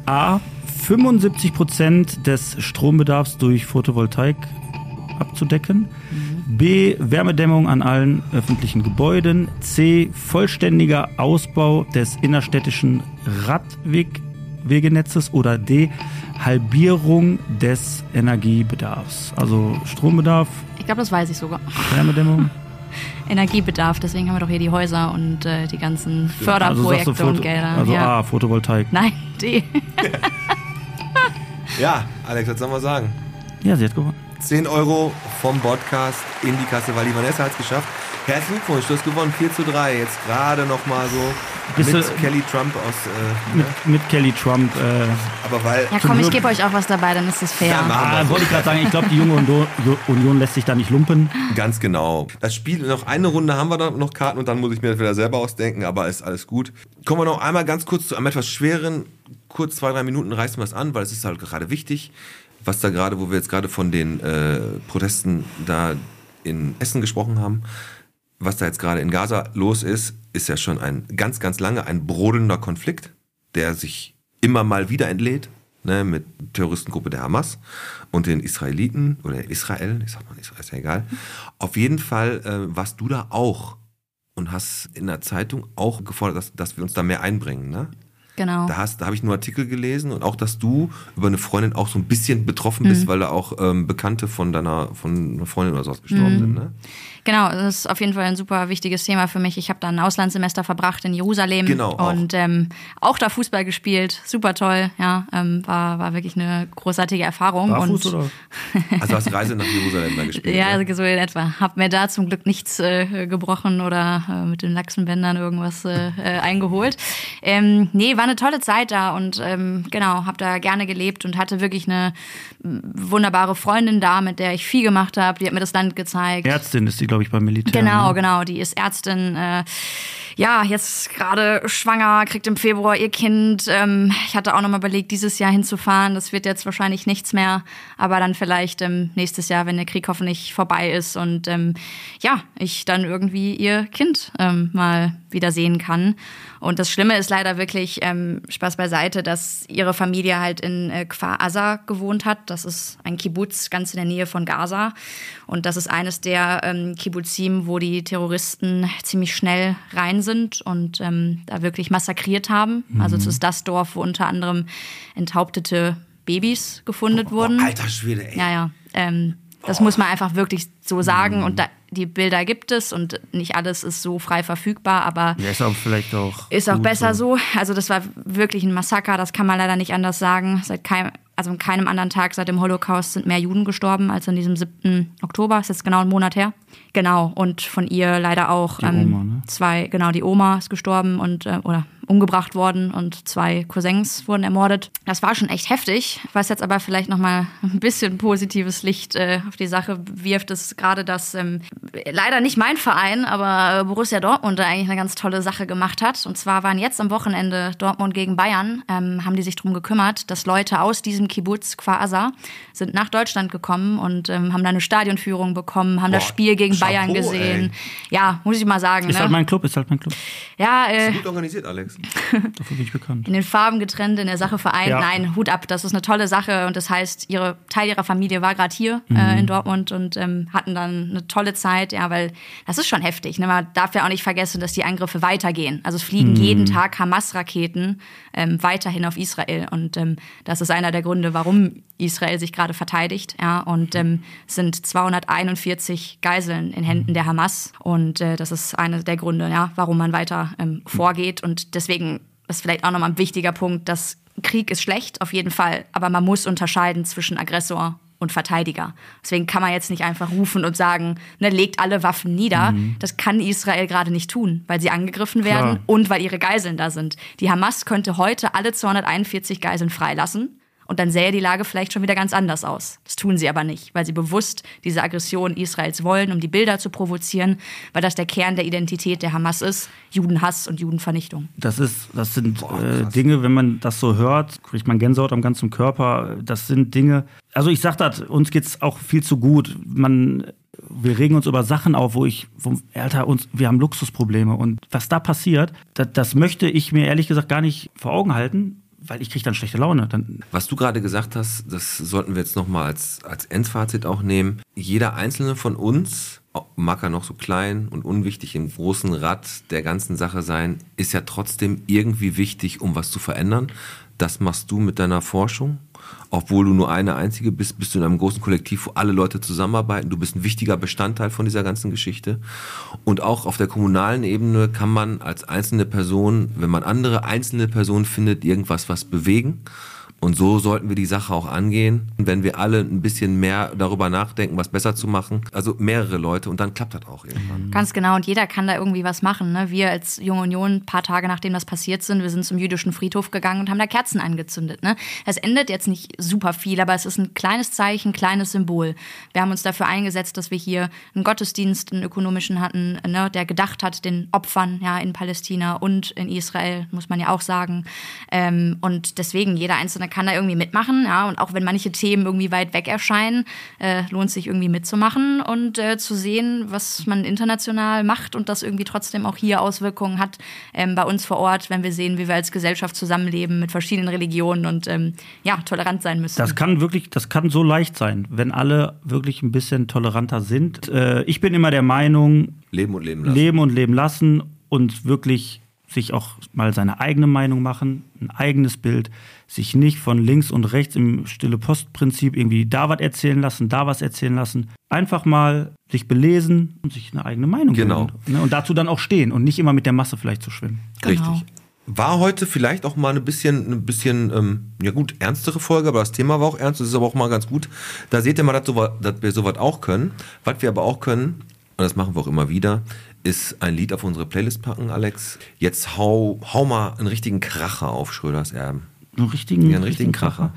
A. 75% des Strombedarfs durch Photovoltaik abzudecken. B. Wärmedämmung an allen öffentlichen Gebäuden. C. Vollständiger Ausbau des innerstädtischen Radwegnetzes. Oder D. Halbierung des Energiebedarfs. Also Strombedarf, Ich glaube, das weiß ich sogar. Wärmedämmung. Energiebedarf, deswegen haben wir doch hier die Häuser und äh, die ganzen Also Förderprojekte du und Gelder. also ja. A. Photovoltaik. Nein, D. Ja, Alex, was soll man sagen? Ja, sie hat gewonnen. 10 Euro vom Podcast in die Kasse, weil die Vanessa hat es geschafft. Herzlichen Glückwunsch, du hast gewonnen, 4 zu 3. Jetzt gerade noch mal so Bist mit du- Kelly Trump aus... Äh, Mit, mit Kelly Trump. Äh, aber weil... Ja, komm, ich gebe euch auch was dabei, dann ist das fair. Ja, ah, wollte ich gerade sagen, ich glaube, die junge Union, Union lässt sich da nicht lumpen. Ganz genau. Das Spiel, noch eine Runde haben wir da noch Karten und dann muss ich mir das wieder selber ausdenken, aber ist alles gut. Kommen wir noch einmal ganz kurz zu einem etwas schweren, kurz zwei, drei Minuten reißen wir es an, weil es ist halt gerade wichtig, was da gerade, wo wir jetzt gerade von den äh, Protesten da in Essen gesprochen haben, was da jetzt gerade in Gaza los ist, ist ja schon ein ganz, ganz lange ein brodelnder Konflikt, der sich immer mal wieder entlädt, ne, mit Terroristengruppe der Hamas und den Israeliten oder Israel, ich sag mal Israel, ist ja egal. Auf jeden Fall äh, warst du da auch und hast in der Zeitung auch gefordert, dass, dass wir uns da mehr einbringen, ne? Genau. Da, hast, da habe ich nur Artikel gelesen und auch, dass du über eine Freundin auch so ein bisschen betroffen Mhm. bist, weil da auch ähm, Bekannte von deiner von einer Freundin oder sowas gestorben Mhm. sind. Ne? Genau, das ist auf jeden Fall ein super wichtiges Thema für mich. Ich habe da ein Auslandssemester verbracht in Jerusalem Genau, auch. und ähm, auch da Fußball gespielt. Super toll, ja, ähm, war, war wirklich eine großartige Erfahrung. Barfuß und oder? Also hast Reise nach Jerusalem da gespielt. Ja, ne? so in etwa. Hab mir da zum Glück nichts äh, gebrochen oder äh, mit den Lachsenbändern irgendwas äh, äh, eingeholt. Ähm, nee, war eine tolle Zeit da und ähm, genau, hab da gerne gelebt und hatte wirklich eine wunderbare Freundin da, mit der ich viel gemacht habe. Die hat mir das Land gezeigt. Ärztin ist die, glaube ich, beim Militär. Genau, ne? genau. Die ist Ärztin. Äh, ja, jetzt gerade schwanger, kriegt im Februar ihr Kind. Ähm, ich hatte auch noch mal überlegt, dieses Jahr hinzufahren. Das wird jetzt wahrscheinlich nichts mehr, aber dann vielleicht ähm, nächstes Jahr, wenn der Krieg hoffentlich vorbei ist und ähm, ja, ich dann irgendwie ihr Kind ähm, mal wieder sehen kann. Und das Schlimme ist leider wirklich, ähm, Spaß beiseite, dass ihre Familie halt in äh, Kfar Aza gewohnt hat. Das ist ein Kibbutz ganz in der Nähe von Gaza. Und das ist eines der ähm, Kibbutzim, wo die Terroristen ziemlich schnell rein sind und ähm, da wirklich massakriert haben. Also es ist das Dorf, wo unter anderem enthauptete Babys gefunden wurden. Alter Schwede, ey. Ja, ja. Ähm, das muss man einfach wirklich so sagen. Und da, die Bilder gibt es und nicht alles ist so frei verfügbar, aber Ja, ist auch vielleicht auch. ist auch besser so. Also das war wirklich ein Massaker, das kann man leider nicht anders sagen. Seit keinem, also an keinem anderen Tag seit dem Holocaust sind mehr Juden gestorben als an diesem 7. Oktober. Ist jetzt genau ein Monat her. Genau. Und von ihr leider auch ähm, Die Oma, ne? zwei, genau, die Oma ist gestorben und äh, oder umgebracht worden und zwei Cousins wurden ermordet. Das war schon echt heftig, was jetzt aber vielleicht nochmal ein bisschen positives Licht äh, auf die Sache wirft, ist gerade, dass ähm, leider nicht mein Verein, aber Borussia Dortmund da eigentlich eine ganz tolle Sache gemacht hat. Und zwar waren jetzt am Wochenende Dortmund gegen Bayern, ähm, haben die sich darum gekümmert, dass Leute aus diesem Kibbutz Kfar Aza sind nach Deutschland gekommen und ähm, haben da eine Stadionführung bekommen, haben das Boah, Spiel gegen Chapeau, Bayern gesehen. ey. Ja, muss ich mal sagen. Ist ne? halt mein Club, ist halt mein Club. ja, äh, Gut organisiert, Alex. Dafür bin ich bekannt. in den Farben getrennt, in der Sache vereint. Ja. Nein, Hut ab, das ist eine tolle Sache und das heißt, ihre Teil ihrer Familie war gerade hier äh, in Dortmund und ähm, hatten dann eine tolle Zeit, ja, weil das ist schon heftig. Ne? Man darf ja auch nicht vergessen, dass die Angriffe weitergehen. Also es fliegen jeden Tag Hamas-Raketen ähm, weiterhin auf Israel und ähm, das ist einer der Gründe, warum Israel sich gerade verteidigt. Ja, und ähm, es sind 241 Geiseln in Händen der Hamas und äh, das ist einer der Gründe, ja, warum man weiter ähm, vorgeht und deswegen ist vielleicht auch nochmal ein wichtiger Punkt, dass Krieg ist schlecht, auf jeden Fall, aber man muss unterscheiden zwischen Aggressor und Verteidiger. Deswegen kann man jetzt nicht einfach rufen und sagen, ne, legt alle Waffen nieder. Das kann Israel gerade nicht tun, weil sie angegriffen werden Klar. und weil ihre Geiseln da sind. Die Hamas könnte heute alle 241 Geiseln freilassen. Und dann sähe die Lage vielleicht schon wieder ganz anders aus. Das tun sie aber nicht, weil sie bewusst diese Aggression Israels wollen, um die Bilder zu provozieren, weil das der Kern der Identität der Hamas ist. Judenhass und Judenvernichtung. Das ist, das sind äh, Dinge, wenn man das so hört, kriegt man Gänsehaut am ganzen Körper. Das sind Dinge. Also ich sag das, uns geht's auch viel zu gut. Man, wir regen uns über Sachen auf, wo ich, wo, Alter, uns, wir haben Luxusprobleme und was da passiert, das, das möchte ich mir ehrlich gesagt gar nicht vor Augen halten, weil ich kriege dann schlechte Laune. Dann, Was du gerade gesagt hast, das sollten wir jetzt nochmal als, als Endfazit auch nehmen. Jeder einzelne von uns, mag er noch so klein und unwichtig im großen Rad der ganzen Sache sein, ist ja trotzdem irgendwie wichtig, um was zu verändern. Das machst du mit deiner Forschung. Obwohl du nur eine einzige bist, bist du in einem großen Kollektiv, wo alle Leute zusammenarbeiten. Du bist ein wichtiger Bestandteil von dieser ganzen Geschichte. Und auch auf der kommunalen Ebene kann man als einzelne Person, wenn man andere einzelne Personen findet, irgendwas was bewegen. Und so sollten wir die Sache auch angehen, wenn wir alle ein bisschen mehr darüber nachdenken, was besser zu machen. Also mehrere Leute und dann klappt das auch irgendwann. Ganz genau, und jeder kann da irgendwie was machen. Ne? Wir als Junge Union, ein paar Tage nachdem das passiert sind, wir sind zum jüdischen Friedhof gegangen und haben da Kerzen angezündet. Ne? Das endet jetzt nicht super viel, aber es ist ein kleines Zeichen, ein kleines Symbol. Wir haben uns dafür eingesetzt, dass wir hier einen Gottesdienst, einen ökonomischen hatten, ne? der gedacht hat den Opfern ja, in Palästina und in Israel, muss man ja auch sagen. Ähm, und deswegen, jeder Einzelne kann da irgendwie mitmachen. Ja, und auch wenn manche Themen irgendwie weit weg erscheinen, äh, lohnt sich irgendwie mitzumachen und äh, zu sehen, was man international macht und das irgendwie trotzdem auch hier Auswirkungen hat ähm, bei uns vor Ort, wenn wir sehen, wie wir als Gesellschaft zusammenleben mit verschiedenen Religionen und ähm, ja, tolerant sein müssen. Das kann wirklich, das kann so leicht sein, wenn alle wirklich ein bisschen toleranter sind. Äh, ich bin immer der Meinung, Leben und leben lassen. leben und leben lassen und wirklich sich auch mal seine eigene Meinung machen, ein eigenes Bild, sich nicht von links und rechts im stille Postprinzip irgendwie da was erzählen lassen, da was erzählen lassen. Einfach mal sich belesen und sich eine eigene Meinung Genau. bilden. Ne? Und dazu dann auch stehen und nicht immer mit der Masse vielleicht zu schwimmen. Genau. Richtig. War heute vielleicht auch mal ein bisschen, ein bisschen, ähm, ja gut, ernstere Folge, aber das Thema war auch ernst, das ist aber auch mal ganz gut. Da seht ihr mal, dass, so, dass wir sowas auch können. Was wir aber auch können, und das machen wir auch immer wieder, ist ein Lied auf unsere Playlist packen, Alex. Jetzt hau, hau mal einen richtigen Kracher auf Schröders Erben. Einen richtigen, Ja, einen richtigen Kracher.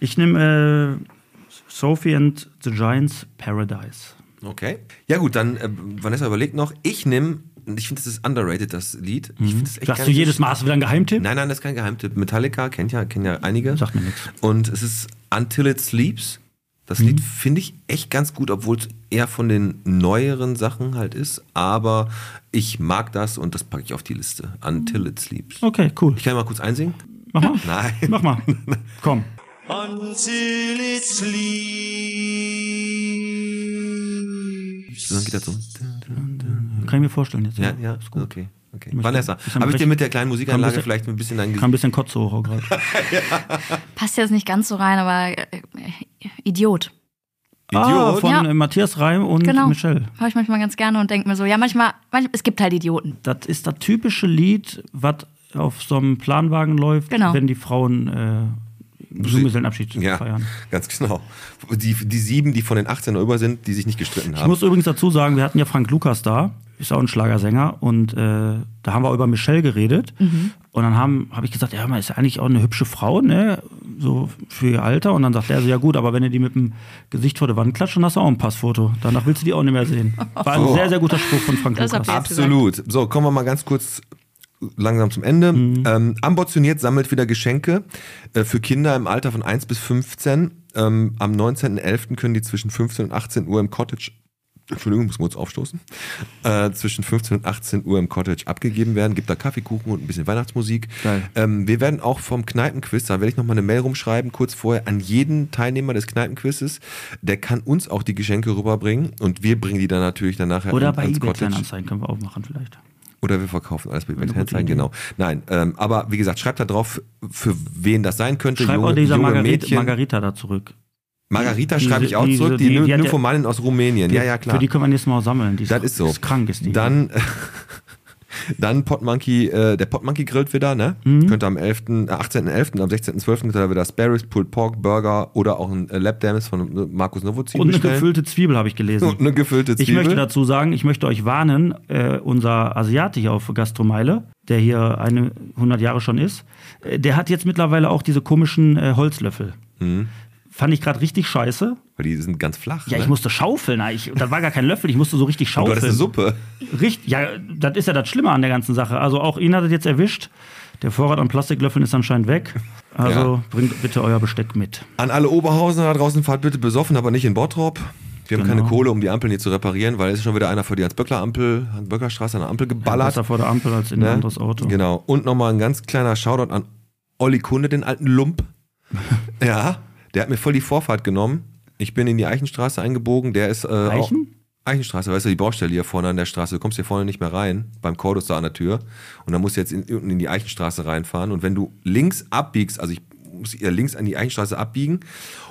Ich nehme äh, Sophie and the Giants Paradise. Okay. Ja gut, dann äh, Vanessa überlegt noch. Ich nehme, ich finde, das ist underrated, das Lied. Ich finde das echt Sagst gar du jedes Mal hast du wieder einen Geheimtipp? Nein, nein, das ist kein Geheimtipp. Metallica kennt ja, kennen ja einige. Sagt mir nichts. Und es ist Until It Sleeps. Das Mhm. Lied finde ich echt ganz gut, obwohl es eher von den neueren Sachen halt ist. Aber ich mag das und das packe ich auf die Liste. Until It Sleeps. Okay, cool. Ich kann mal kurz einsingen. Mach mal. Nein. Mach mal. Komm. Until it sleeps. Dann geht das so. Kann ich mir vorstellen jetzt. Ja, ja, Ist gut. okay. Okay. Vanessa, habe ich dir mit der kleinen Musikeinlage bisschen- vielleicht ein bisschen dein Kam ein Gesicht... bisschen Kotze hoch gerade. Passt jetzt nicht ganz so rein, aber äh, Idiot. Ah, Idiot? von Ja. äh, Matthias Reim und Genau. Michelle. Höre ich manchmal ganz gerne und denke mir so, ja, manchmal, manchmal, es gibt halt Idioten. Das ist das typische Lied, was auf so einem Planwagen läuft, Genau. wenn die Frauen äh, Junggesellenabschied Ja, feiern. ganz genau. Die, die sieben, die von den 18 über sind, die sich nicht gestritten Ich haben. muss übrigens dazu sagen, wir hatten ja Frank Lukas da, ist auch ein Schlagersänger, und äh, da haben wir über Michelle geredet. Und dann habe hab ich gesagt, ja, man ist ja eigentlich auch eine hübsche Frau, ne? So für ihr Alter. Und dann sagt er so, ja gut, aber wenn du die mit dem Gesicht vor der Wand klatscht, dann hast du auch ein Passfoto. Danach willst du die auch nicht mehr sehen. War ein So. sehr, sehr guter Spruch von Frank Das Lukas. ihr- Absolut. So, kommen wir mal ganz kurz langsam zum Ende. Ähm, Ambitioniert sammelt wieder Geschenke äh, für Kinder im Alter von 1 bis 15. Ähm, am 19.11. können die zwischen 15 und 18 Uhr im Cottage Entschuldigung, muss man uns aufstoßen. Äh, zwischen 15 und 18 Uhr im Cottage abgegeben werden. Gibt da Kaffeekuchen und ein bisschen Weihnachtsmusik. Ähm, wir werden auch vom Kneipenquiz, da werde ich nochmal eine Mail rumschreiben, kurz vorher, an jeden Teilnehmer des Kneipenquizzes. Der kann uns auch die Geschenke rüberbringen und wir bringen die dann natürlich dann nachher Oder an- bei ans eBay Cottage. Kleinanzeigen können wir auch machen vielleicht. Oder wir verkaufen alles bei Event-Handzeigen, Idee. genau. Nein, ähm, aber wie gesagt, schreibt da drauf, für wen das sein könnte. Schreib junge, auch dieser junge Margarita, Mädchen. Margarita da zurück. Margarita schreibe ich auch diese- zurück, die, die- die Nymphomanin aus Rumänien. ja, ja, klar. Für die können wir nächstes Mal sammeln. Die das ist so. Ist krank ist die. Dann, dann Potmonkey, äh, der Potmonkey grillt wieder, ne? Mhm. Könnte am 11., äh, 18.11., am 16.12. könnte er wieder Sparrows, Pulled Pork, Burger oder auch ein äh, Lap Dance von äh, Markus Novozin und eine bestellen. gefüllte Zwiebel habe ich gelesen. Und eine gefüllte Ich Zwiebel. möchte dazu sagen, ich möchte euch warnen, äh, unser Asiate hier auf Gastromeile, der hier eine 100 Jahre schon ist, äh, der hat jetzt mittlerweile auch diese komischen Holzlöffel. Fand ich gerade richtig scheiße. Weil die sind ganz flach. Ja, ne? ich musste schaufeln. Ich, das war gar kein Löffel, ich musste so richtig Und du schaufeln. hattest eine Suppe. Richtig, ja, das ist ja das Schlimme an der ganzen Sache. Also auch ihn hat es jetzt erwischt. Der Vorrat an Plastiklöffeln ist anscheinend weg. Also Ja. bringt bitte euer Besteck mit. An alle Oberhausener da draußen, fahrt bitte besoffen, aber nicht in Bottrop. Wir haben Genau. keine Kohle, um die Ampeln hier zu reparieren, weil es ist schon wieder einer vor die Hans-Böckler-Ampel, Hans-Böckler-Straße an der Ampel geballert. Besser vor der Ampel als in ein Ne? anderes Auto. Genau. Und nochmal ein ganz kleiner Shoutout an Olli Kunde, den alten Lump. ja, der hat mir voll die Vorfahrt genommen. Ich bin in die Eichenstraße eingebogen. Der ist äh, auch. Eichen? Eichenstraße, weißt du, die Baustelle hier vorne an der Straße. Du kommst hier vorne nicht mehr rein, beim Cordus da an der Tür. Und dann musst du jetzt in, unten in die Eichenstraße reinfahren. Und wenn du links abbiegst, also ich muss hier links an die Eichenstraße abbiegen.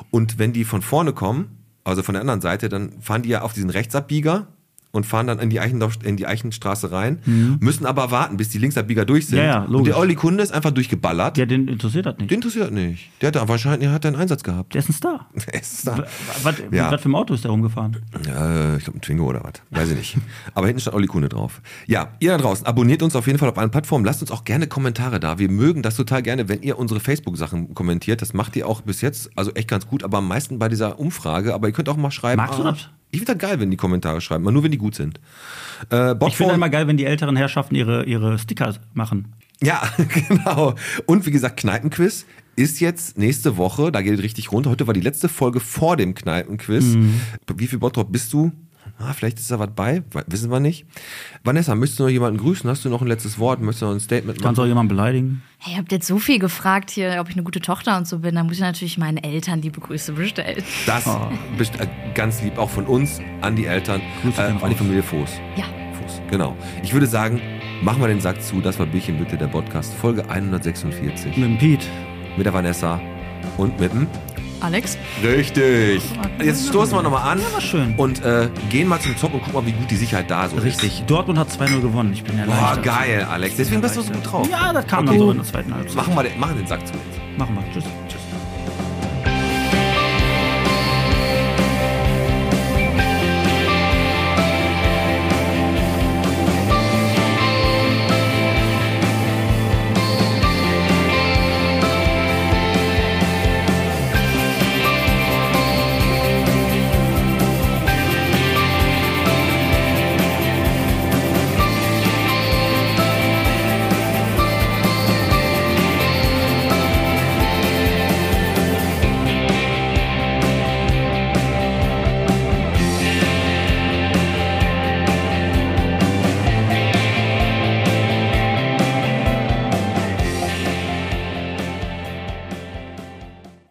Und wenn die von vorne kommen, also von der anderen Seite, dann fahren die ja auf diesen Rechtsabbieger und fahren dann in die, Eichen, in die Eichenstraße rein, müssen aber warten, bis die Linksabbieger durch sind. Mhm. Ja, ja, und der Olli Kunde ist einfach durchgeballert. Ja, den interessiert das nicht. Den interessiert nicht. Der hat da wahrscheinlich hat einen Einsatz gehabt. Der ist ein Star. Der ist da. Was, Ja. was für ein Auto ist der rumgefahren? Ja, ich glaube ein Twingo oder was. Weiß ich nicht. Aber hinten steht Olli Kuhne drauf. Ja, ihr da draußen, abonniert uns auf jeden Fall auf allen Plattformen. Lasst uns auch gerne Kommentare da. Wir mögen das total gerne, wenn ihr unsere Facebook-Sachen kommentiert. Das macht ihr auch bis jetzt, also echt ganz gut, aber am meisten bei dieser Umfrage. Aber ihr könnt auch mal schreiben. Magst du das? Ich finde das geil, wenn die Kommentare schreiben, aber nur wenn die gut sind. Äh, Ich finde immer geil, wenn die älteren Herrschaften ihre, ihre Sticker machen. Ja, genau. Und wie gesagt, Kneipenquiz. ist jetzt nächste Woche, da geht es richtig runter. Heute war die letzte Folge vor dem Kneipenquiz. Mhm. Wie viel Bottrop bist du? Ah, vielleicht ist da was bei, wissen wir nicht. Vanessa, möchtest du noch jemanden grüßen? Hast du noch ein letztes Wort? Möchtest du noch ein Statement Kannst auch machen? jemanden beleidigen? Hey, ihr habt jetzt so viel gefragt hier, ob ich eine gute Tochter und so bin. Da muss ich natürlich meinen Eltern liebe Grüße bestellen. Das bist äh, ganz lieb, auch von uns an die Eltern, Grüße äh, an die. Familie Voß. Ja. Fuß, genau. Ich würde sagen, machen wir den Sack zu. Das war Bierchen bitte, der Podcast, Folge 146. Mit dem Pete. Mit der Vanessa und mit dem. Alex? Richtig. Jetzt stoßen wir nochmal an. Ja, war schön. Und äh, gehen mal zum Zock und gucken mal, wie gut die Sicherheit da so ist. Richtig. Dortmund hat 2-0 gewonnen. Ich bin Boah, erleichtert. geil, Alex. Deswegen bist du so gut drauf. Ja, das kam Okay. dann so in der zweiten Halbzeit. Machen wir den, machen den Sack zu jetzt. Machen wir. Tschüss.